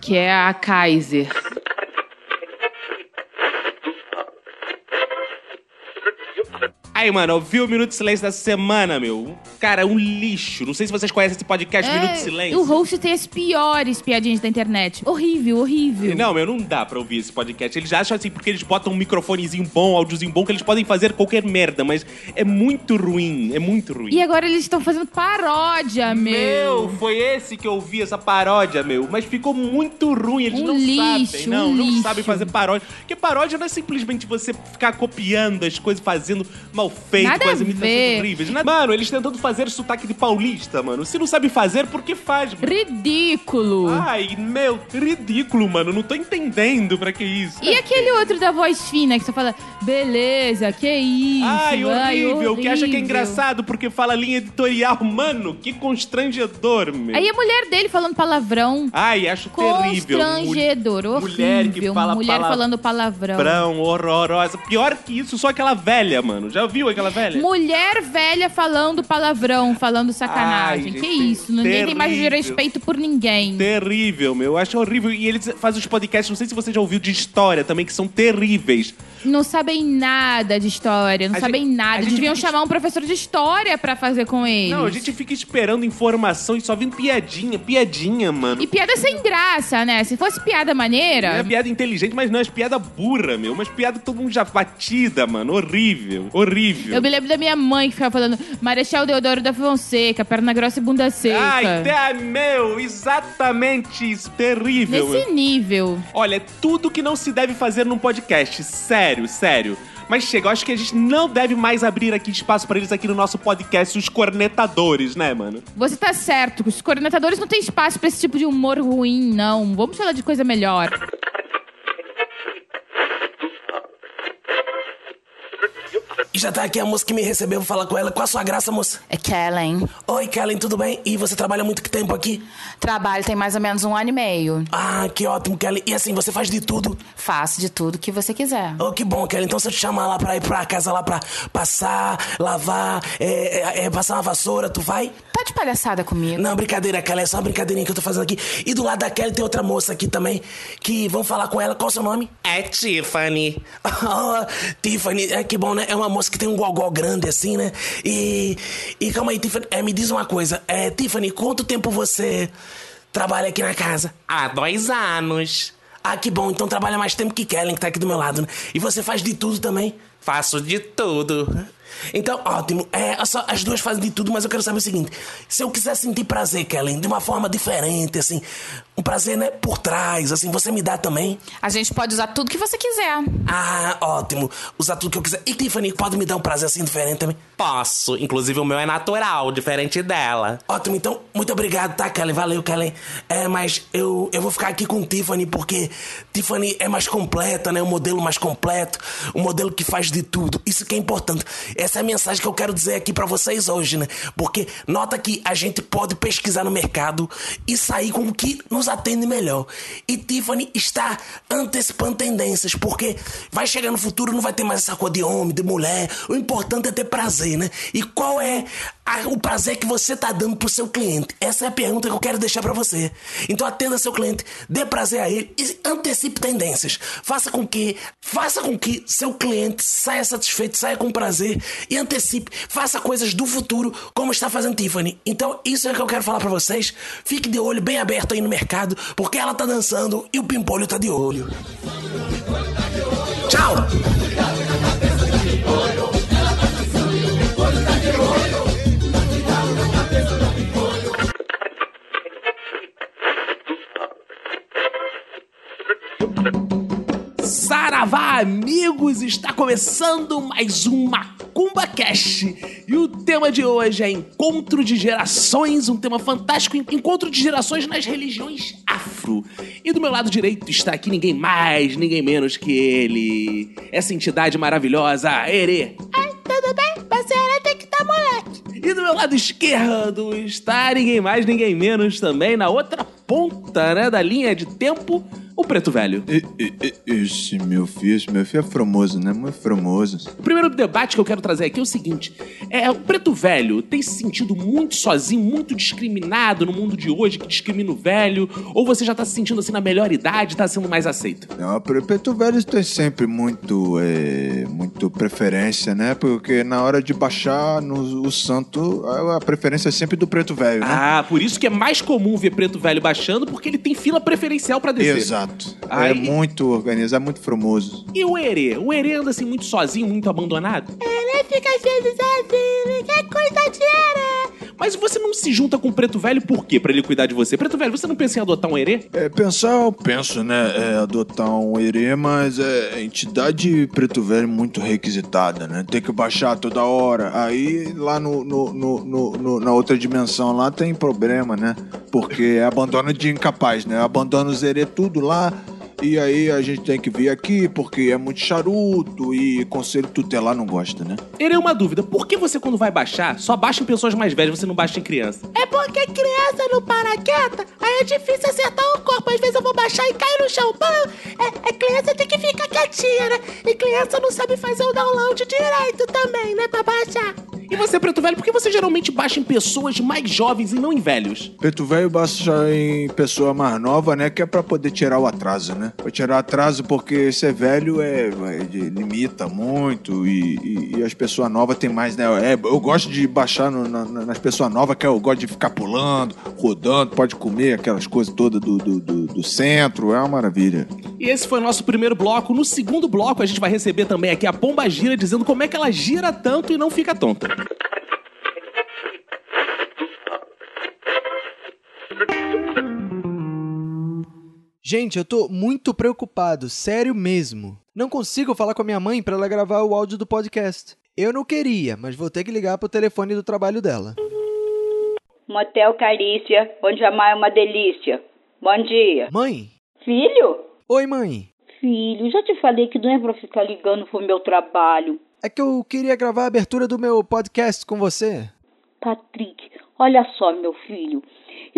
que é a Kaiser. Aí, mano, eu vi o Minuto de Silêncio dessa semana, meu. Cara, um lixo. Não sei se vocês conhecem esse podcast, Minuto de Silêncio. O host tem as piores piadinhas da internet. Horrível, horrível. Não, meu, não dá pra ouvir esse podcast. Eles acham assim, porque eles botam um microfonezinho bom, áudiozinho bom, que eles podem fazer qualquer merda, mas é muito ruim, é muito ruim. E agora eles estão fazendo paródia, meu. Meu, foi esse que eu vi, essa paródia, meu. Mas ficou muito ruim, eles Um não lixo, sabem. Não, um não lixo. sabem fazer paródia. Porque paródia não é simplesmente você ficar copiando as coisas, fazendo mal feito, Nada com as imitações horríveis. Nada- Mano, eles tentando fazer sotaque de paulista, mano. Se não sabe fazer, por que faz? mano? Ridículo. Ai, meu, ridículo, mano. Não tô entendendo pra que isso. E aquele outro da voz fina que só fala, beleza, que isso. Ai, horrível, horrível. que acha que é engraçado porque fala linha editorial. Mano, que constrangedor, meu. Aí a mulher dele falando palavrão. Ai, acho terrível. Constrangedor, Mul- horrível. Mulher que fala Mulher pala- falando palavrão. Horrorosa. Pior que isso, só aquela velha, mano. Já viu aquela velha? Mulher velha falando palavrão, falando sacanagem. Ai, que gente, isso? Ninguém tem mais terrível. respeito por ninguém. Terrível, meu. Eu acho horrível. E eles fazem os podcasts, não sei se você já ouviu, de história também, que são terríveis. Não sabem nada de história, não A sabem gente- nada. Deviam fica- chamar um professor de história pra fazer com eles. Não, a gente fica esperando informação e só vem piadinha, piadinha, mano. E piada sem graça, né? Se fosse piada maneira. Não é piada inteligente, mas não, é piada burra, meu. Umas piadas que todo mundo já batida, mano. Horrível, horrível. Eu me lembro da minha mãe que ficava falando Marechal Deodoro da Fonseca, perna grossa e bunda seca. Ai, tá, meu, exatamente isso. Terrível, Nesse meu. nível. Olha, tudo que não se deve fazer num podcast. Sério, sério. Mas chega, eu acho que a gente não deve mais abrir aqui espaço pra eles aqui no nosso podcast, os cornetadores, né, mano? Você tá certo, os cornetadores não têm espaço pra esse tipo de humor ruim, não. Vamos falar de coisa melhor. Já tá aqui a moça que me recebeu, vou falar com ela. Qual a sua graça, moça? É Kellen. Oi, Kellen, tudo bem? E você trabalha muito que tempo aqui? Trabalho tem mais ou menos um ano e meio. Ah, que ótimo, Kellen. E assim, você faz de tudo? Faço de tudo que você quiser. Oh, que bom, Kellen. Então se eu te chamar lá pra ir pra casa lá pra passar, lavar, é, é, é, passar uma vassoura, tu vai? Tá de palhaçada comigo. Não, brincadeira, Kelly. É só uma brincadeirinha que eu tô fazendo aqui. E do lado da Kelly tem outra moça aqui também. Que vamos falar com ela. Qual o seu nome? É Tiffany. <laughs> Oh, Tiffany, é que bom, né? É uma moça que tem um gogó grande assim, né? E. E calma aí, Tiffany. É, me diz uma coisa. É, Tiffany, quanto tempo você trabalha aqui na casa? Há dois anos. Ah, que bom. Então trabalha mais tempo que Kellen, que tá aqui do meu lado, né? E você faz de tudo também? Faço de tudo. Então, ótimo. É, só, as duas fazem de tudo, mas eu quero saber o seguinte: se eu quiser sentir prazer, Kellen, de uma forma diferente, assim, um prazer, né, por trás, assim, você me dá também? A gente pode usar tudo que você quiser. Ah, ótimo. Usar tudo que eu quiser. E Tiffany, pode me dar um prazer assim diferente também? Posso. Inclusive o meu é natural, diferente dela. Ótimo, então, muito obrigado, tá, Kellen? Valeu, Kellen. É, mas eu, eu vou ficar aqui com Tiffany porque Tiffany é mais completa, né? Um modelo mais completo, um modelo que faz de tudo. Isso que é importante. Essa é a mensagem que eu quero dizer aqui para vocês hoje, né? Porque nota que a gente pode pesquisar no mercado e sair com o que nos atende melhor. E Tiffany está antecipando tendências, porque vai chegar no futuro, não vai ter mais essa coisa de homem, de mulher. O importante é ter prazer, né? E qual é o prazer que você tá dando pro seu cliente? Essa é a pergunta que eu quero deixar para você. Então atenda seu cliente, dê prazer a ele e antecipe tendências. Faça com que, faça com que seu cliente saia satisfeito, saia com prazer e antecipe, faça coisas do futuro como está fazendo Tiffany. Então isso é o que eu quero falar para vocês. Fique de olho bem aberto aí no mercado, porque ela tá dançando e o pimpolho tá de olho. Tchau! Saravá, amigos! Está começando mais um Macumba Cash. E o tema de hoje é Encontro de Gerações, um tema fantástico, encontro de gerações nas religiões afro. E do meu lado direito está aqui ninguém mais, ninguém menos que ele. Essa entidade maravilhosa, Ere. Ai, tudo bem? Você era tem que estar moleque. E do meu lado esquerdo está ninguém mais, ninguém menos também, na outra ponta, né, da linha de tempo, o Preto Velho. Esse meu filho, esse meu filho é formoso, né? Muito formoso. O primeiro debate que eu quero trazer aqui é o seguinte: é, o Preto Velho tem se sentido muito sozinho, muito discriminado no mundo de hoje, que discrimina o velho? Ou você já tá se sentindo assim na melhor idade, tá sendo mais aceito? Não, o Preto Velho tem sempre muito, é, muito preferência, né? Porque na hora de baixar no, o santo, a, a preferência é sempre do Preto Velho, né? Ah, por isso que é mais comum ver Preto Velho baixando, porque ele tem fila preferencial pra descer. Exato. Aí- É muito organizado, é muito formoso. E o Herê? O Herê anda assim muito sozinho, muito abandonado? Ele fica sendo sozinho, quer cuidar de era. Mas você não se junta com o Preto Velho por quê? Pra ele cuidar de você? Preto Velho, você não pensa em adotar um Herê? É, pensar, eu penso, né? É, adotar um herê, mas é entidade preto velho muito requisitada, né? Tem que baixar toda hora. Aí lá no, no- no- no- no- na outra dimensão lá tem problema, né? Porque é abandono de incapaz, né? Abandona os herê tudo lá. E aí a gente tem que vir aqui porque é muito charuto e conselho tutelar não gosta, né? Herê, uma dúvida. Por que você, quando vai baixar, só baixa em pessoas mais velhas, você não baixa em criança? É porque criança não para quieta, aí é difícil acertar o corpo. Às vezes eu vou baixar e cair no chão. Pô, é, é criança tem que ficar quietinha, né? E criança não sabe fazer o download direito também, né? Pra baixar. E você, Preto Velho, por que você geralmente baixa em pessoas mais jovens e não em velhos? Preto velho baixa em pessoa mais nova, né? Que é pra poder tirar o atraso, né? Pra tirar atraso, porque ser velho é, é, limita muito e, e- e as pessoas novas tem mais, né? É, eu gosto de baixar no- na- na- nas pessoas novas, que eu gosto de ficar pulando, rodando, pode comer aquelas coisas todas do, do, do- do centro, é uma maravilha. E esse foi o nosso primeiro bloco. No segundo bloco, a gente vai receber também aqui a Pomba Gira, dizendo como é que ela gira tanto e não fica tonta. Gente, eu tô muito preocupado, sério mesmo. Não consigo falar com a minha mãe para ela gravar o áudio do podcast. Eu não queria, mas vou ter que ligar pro telefone do trabalho dela. Motel Carícia, onde amar é uma delícia. Bom dia. Mãe? Filho? Oi, mãe. Filho, já te falei que não é pra ficar ligando pro meu trabalho. É que eu queria gravar a abertura do meu podcast com você. Patrick, olha só, meu filho.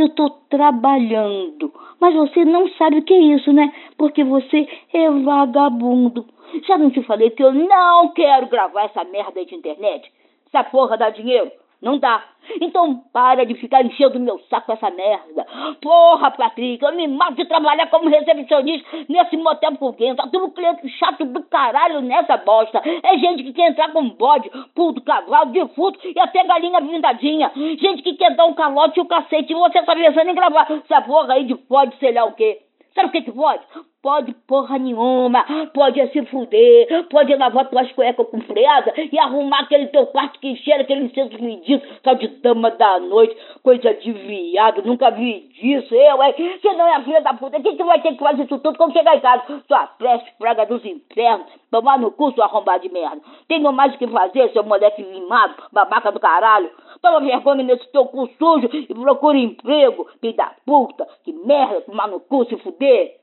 Eu tô trabalhando, mas você não sabe o que é isso, né? Porque você é vagabundo. Já não te falei que eu não quero gravar essa merda de internet? Essa porra dá dinheiro? Não dá. Então para de ficar enchendo meu saco com essa merda. Porra, Patrick, eu me mato de trabalhar como recepcionista nesse motel foguento. Tá tudo cliente chato do caralho nessa bosta. É gente que quer entrar com bode, puto, cavalo, defunto e até galinha blindadinha. Gente que quer dar um calote e o cacete. E você tá pensando em gravar essa porra aí de pode, sei lá o quê. Sabe o que que pode? Pode porra nenhuma, pode se fuder, pode lavar tuas cuecas com freada e arrumar aquele teu quarto que cheira aquele incenso ridículo, tal de dama da noite, coisa de viado, nunca vi disso, eu, hein? Você não é filha da puta, o que que vai ter que fazer isso tudo quando chegar em casa? Sua peste, praga dos infernos, tomar no cu, sua arrombada de merda. Tenho mais o que fazer, seu moleque limado, babaca do caralho. Toma vergonha nesse teu cu sujo e procura emprego, filho da puta, que merda, tomar no cu, se fuder.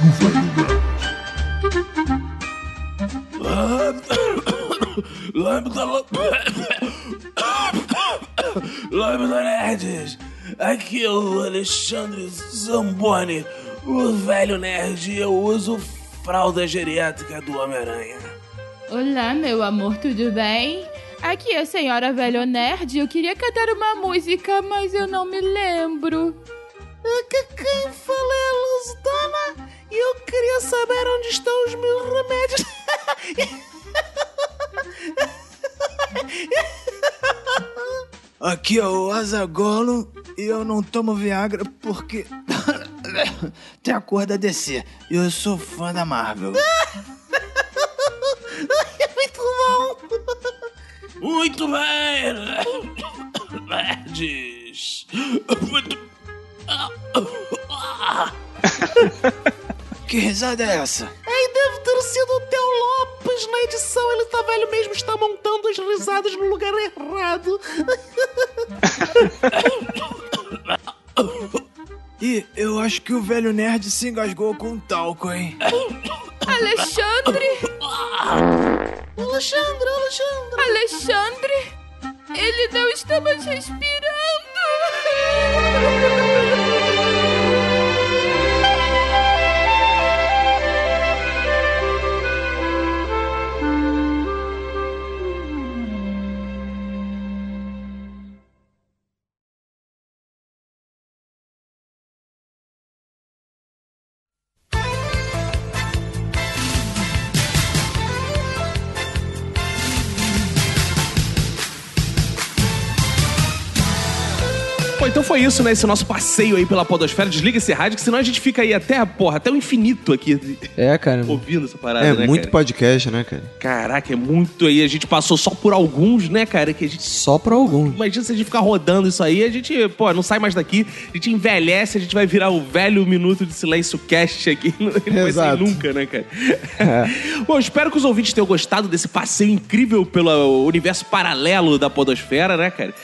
no Velho Lambda Lambda Nerds. Aqui é o Alexandre Zamboni, o velho nerd. Eu uso fralda geriátrica do Homem-Aranha. Olá, meu amor, tudo bem? Aqui é a senhora velho nerd. Eu queria cantar uma música, mas eu não me lembro. Quem fala é a Luz Dona e eu queria saber onde estão os meus remédios. Aqui é o Azagolo e eu não tomo Viagra porque <coughs> tem a cor da DC. E eu sou fã da Marvel. Muito bom. Muito bem, nerds. Muito... <laughs> Que risada é essa? Aí deve ter sido o Theo Lopes na edição. Ele tá velho mesmo, está montando as risadas no lugar errado. <laughs> E eu acho que o velho nerd se engasgou com talco, hein? Alexandre! Alexandre, Alexandre! Alexandre! Ele não está mais respirando! Foi isso, né? Esse nosso passeio aí pela podosfera. Desliga esse rádio, que senão a gente fica aí até, porra, até o infinito aqui. É, cara. Ouvindo essa parada, É né, muito cara? podcast, né, cara? Caraca, é muito aí. A gente passou só por alguns, né, cara? Que a gente... Só por alguns. Imagina se a gente ficar rodando isso aí, a gente, pô, não sai mais daqui, a gente envelhece, a gente vai virar o velho minuto de silêncio cast aqui. <laughs> Não vai Exato. sair nunca, né, cara? <laughs> Bom, espero que os ouvintes tenham gostado desse passeio incrível pelo universo paralelo da podosfera, né, cara?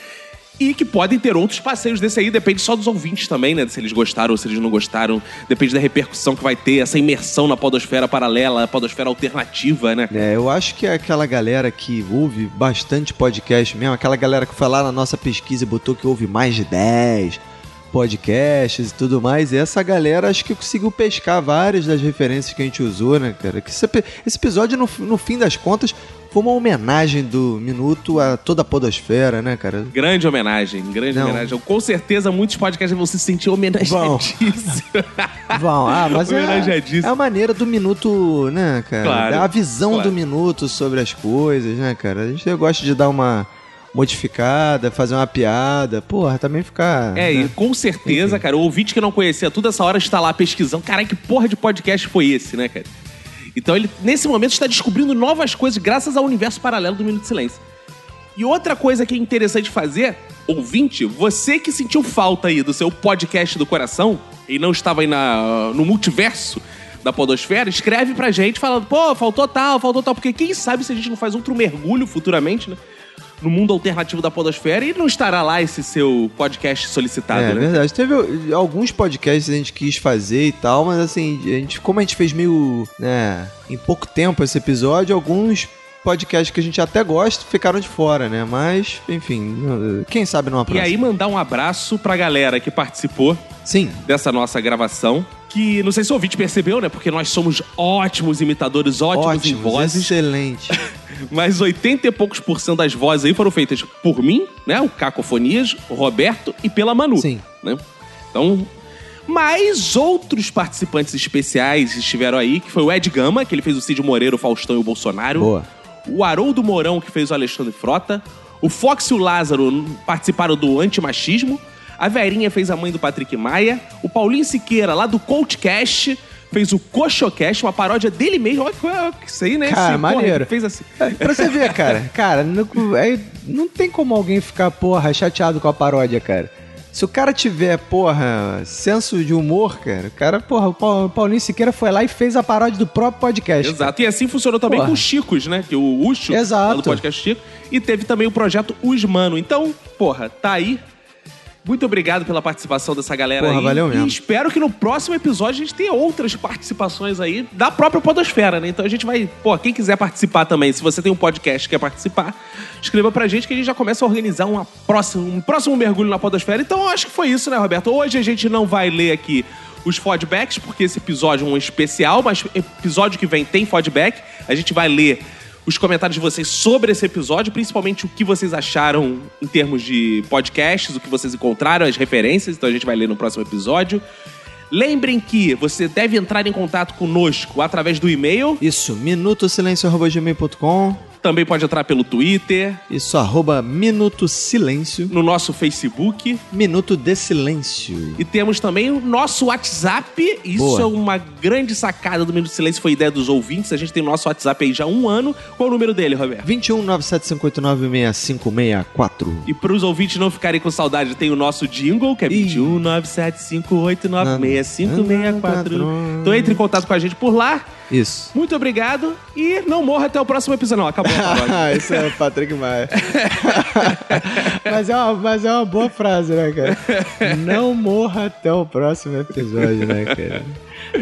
E que podem ter outros passeios desse aí, depende só dos ouvintes também, né? Se eles gostaram ou se eles não gostaram. Depende da repercussão que vai ter, essa imersão na podosfera paralela, a podosfera alternativa, né? É, eu acho que é aquela galera que ouve bastante podcast mesmo, aquela galera que foi lá na nossa pesquisa e botou que ouve mais de 10 podcasts e tudo mais, e essa galera acho que conseguiu pescar várias das referências que a gente usou, né, cara? Que esse, esse episódio, no, no fim das contas, foi uma homenagem do Minuto a toda a podosfera, né, cara? Grande homenagem, grande Não. homenagem. Com certeza muitos podcasts vão se sentir homenageadíssimos. <laughs> Vão, ah, mas é, é a maneira do Minuto, né, cara? Claro, a visão claro. do Minuto sobre as coisas, né, cara? A gente gosta de dar uma modificada, fazer uma piada, porra, também ficar... É, né? e com certeza, cara, o ouvinte que não conhecia tudo essa hora está lá pesquisando. Caralho, que porra de podcast foi esse, né, cara? Então ele, nesse momento, está descobrindo novas coisas graças ao universo paralelo do Minuto de Silêncio. E outra coisa que é interessante fazer, ouvinte, você que sentiu falta aí do seu podcast do coração e não estava aí na, no multiverso da podosfera, escreve pra gente falando, pô, faltou tal, faltou tal, porque quem sabe se a gente não faz outro mergulho futuramente, né? No mundo alternativo da podosfera e não estará lá esse seu podcast solicitado, É né? verdade. Teve alguns podcasts que a gente quis fazer e tal, mas assim, a gente, como a gente fez meio, né, em pouco tempo esse episódio, alguns podcasts que a gente até gosta ficaram de fora, né? Mas, enfim, quem sabe numa E próxima. aí mandar um abraço pra galera que participou Sim. dessa nossa gravação. Que não sei se o ouvinte percebeu, né? Porque nós somos ótimos imitadores, ótimos, em Ótimos, vozes. excelente. <laughs> Mas 80 e poucos por cento das vozes aí foram feitas por mim, né? O Cacofonias, o Roberto e pela Manu. Sim. Né? Então. Mas outros participantes especiais estiveram aí, que foi o Ed Gama, que ele fez o Cid Moreira, o Faustão e o Bolsonaro. Boa. O Haroldo Mourão, que fez o Alexandre Frota. O Fox e o Lázaro participaram do Antimachismo. A Verinha fez a mãe do Patrick Maia. O Paulinho Siqueira, lá do Coachcast, fez o Coxocast, uma paródia dele mesmo. Olha que isso aí, né? Cara, Esse, porra, maneiro. ele fez assim. Pra você ver, cara. Cara, não, é- não tem como alguém ficar, porra, chateado com a paródia, cara. Se o cara tiver, porra, senso de humor, cara, o cara, porra, o Pau- o Paulinho Siqueira foi lá e fez a paródia do próprio podcast. Exato. E assim funcionou também Porra. com os Chicos, né? Que o Ucho, lá do podcast Chico. E teve também o projeto Os Mano. Então, porra, tá aí. Muito obrigado pela participação dessa galera Porra, aí. valeu mesmo. E espero que no próximo episódio a gente tenha outras participações aí da própria Podosfera, né? Então a gente vai. Pô, quem quiser participar também, se você tem um podcast e quer participar, escreva pra gente que a gente já começa a organizar uma próxima, um próximo mergulho na Podosfera. Então eu acho que foi isso, né, Roberto? Hoje a gente não vai ler aqui os feedbacks, porque esse episódio é um especial, mas episódio que vem tem feedback. A gente vai ler os comentários de vocês sobre esse episódio, principalmente o que vocês acharam em termos de podcasts, o que vocês encontraram, as referências, então a gente vai ler no próximo Lembrem que você deve entrar em contato conosco através do e-mail. Isso, minutosilencio.gmail.com Também pode entrar pelo Twitter. Isso, arroba Minuto Silêncio. No nosso Facebook. Minuto de Silêncio. E temos também o nosso WhatsApp. Isso Boa. é uma grande sacada do Minuto Silêncio, foi ideia dos ouvintes. A gente tem o nosso WhatsApp aí já há um ano. Qual o número dele, Roberto? 21 975896564. E para os ouvintes não ficarem com saudade, tem o nosso jingle, que é 21 975896564. Então entre em contato com a gente por lá. Isso. Muito obrigado e não morra até o próximo episódio. Não, acabou a <laughs> paródia. Isso é o Patrick Maia. <laughs> mas, é uma, mas é uma boa frase, né, cara? Não morra até o próximo episódio, né, cara?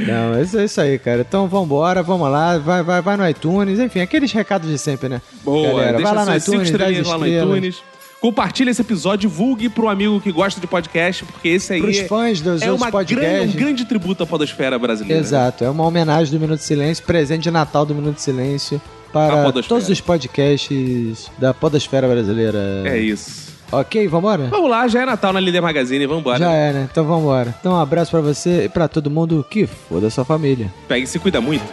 Não, isso é isso aí, cara. Então vambora, vamos lá, vai, vai, vai no iTunes, enfim, aqueles recados de sempre, né? Boa, Galera, deixa vai lá no cinco iTunes, lá no iTunes. Compartilha esse episódio, divulgue para um amigo que gosta de podcast, porque esse aí Pros fãs dos é uma podcasts. grande, um grande tributo à podosfera brasileira. Exato, é uma homenagem do Minuto de Silêncio, presente de Natal do Minuto de Silêncio para todos os podcasts da podosfera brasileira. É isso. Ok, vambora? Vamos lá, já é Natal na Líder Magazine, vamos embora. Já é, né? Então vambora. Então um abraço pra você e pra todo mundo que foda a sua família. Pega e se cuida muito.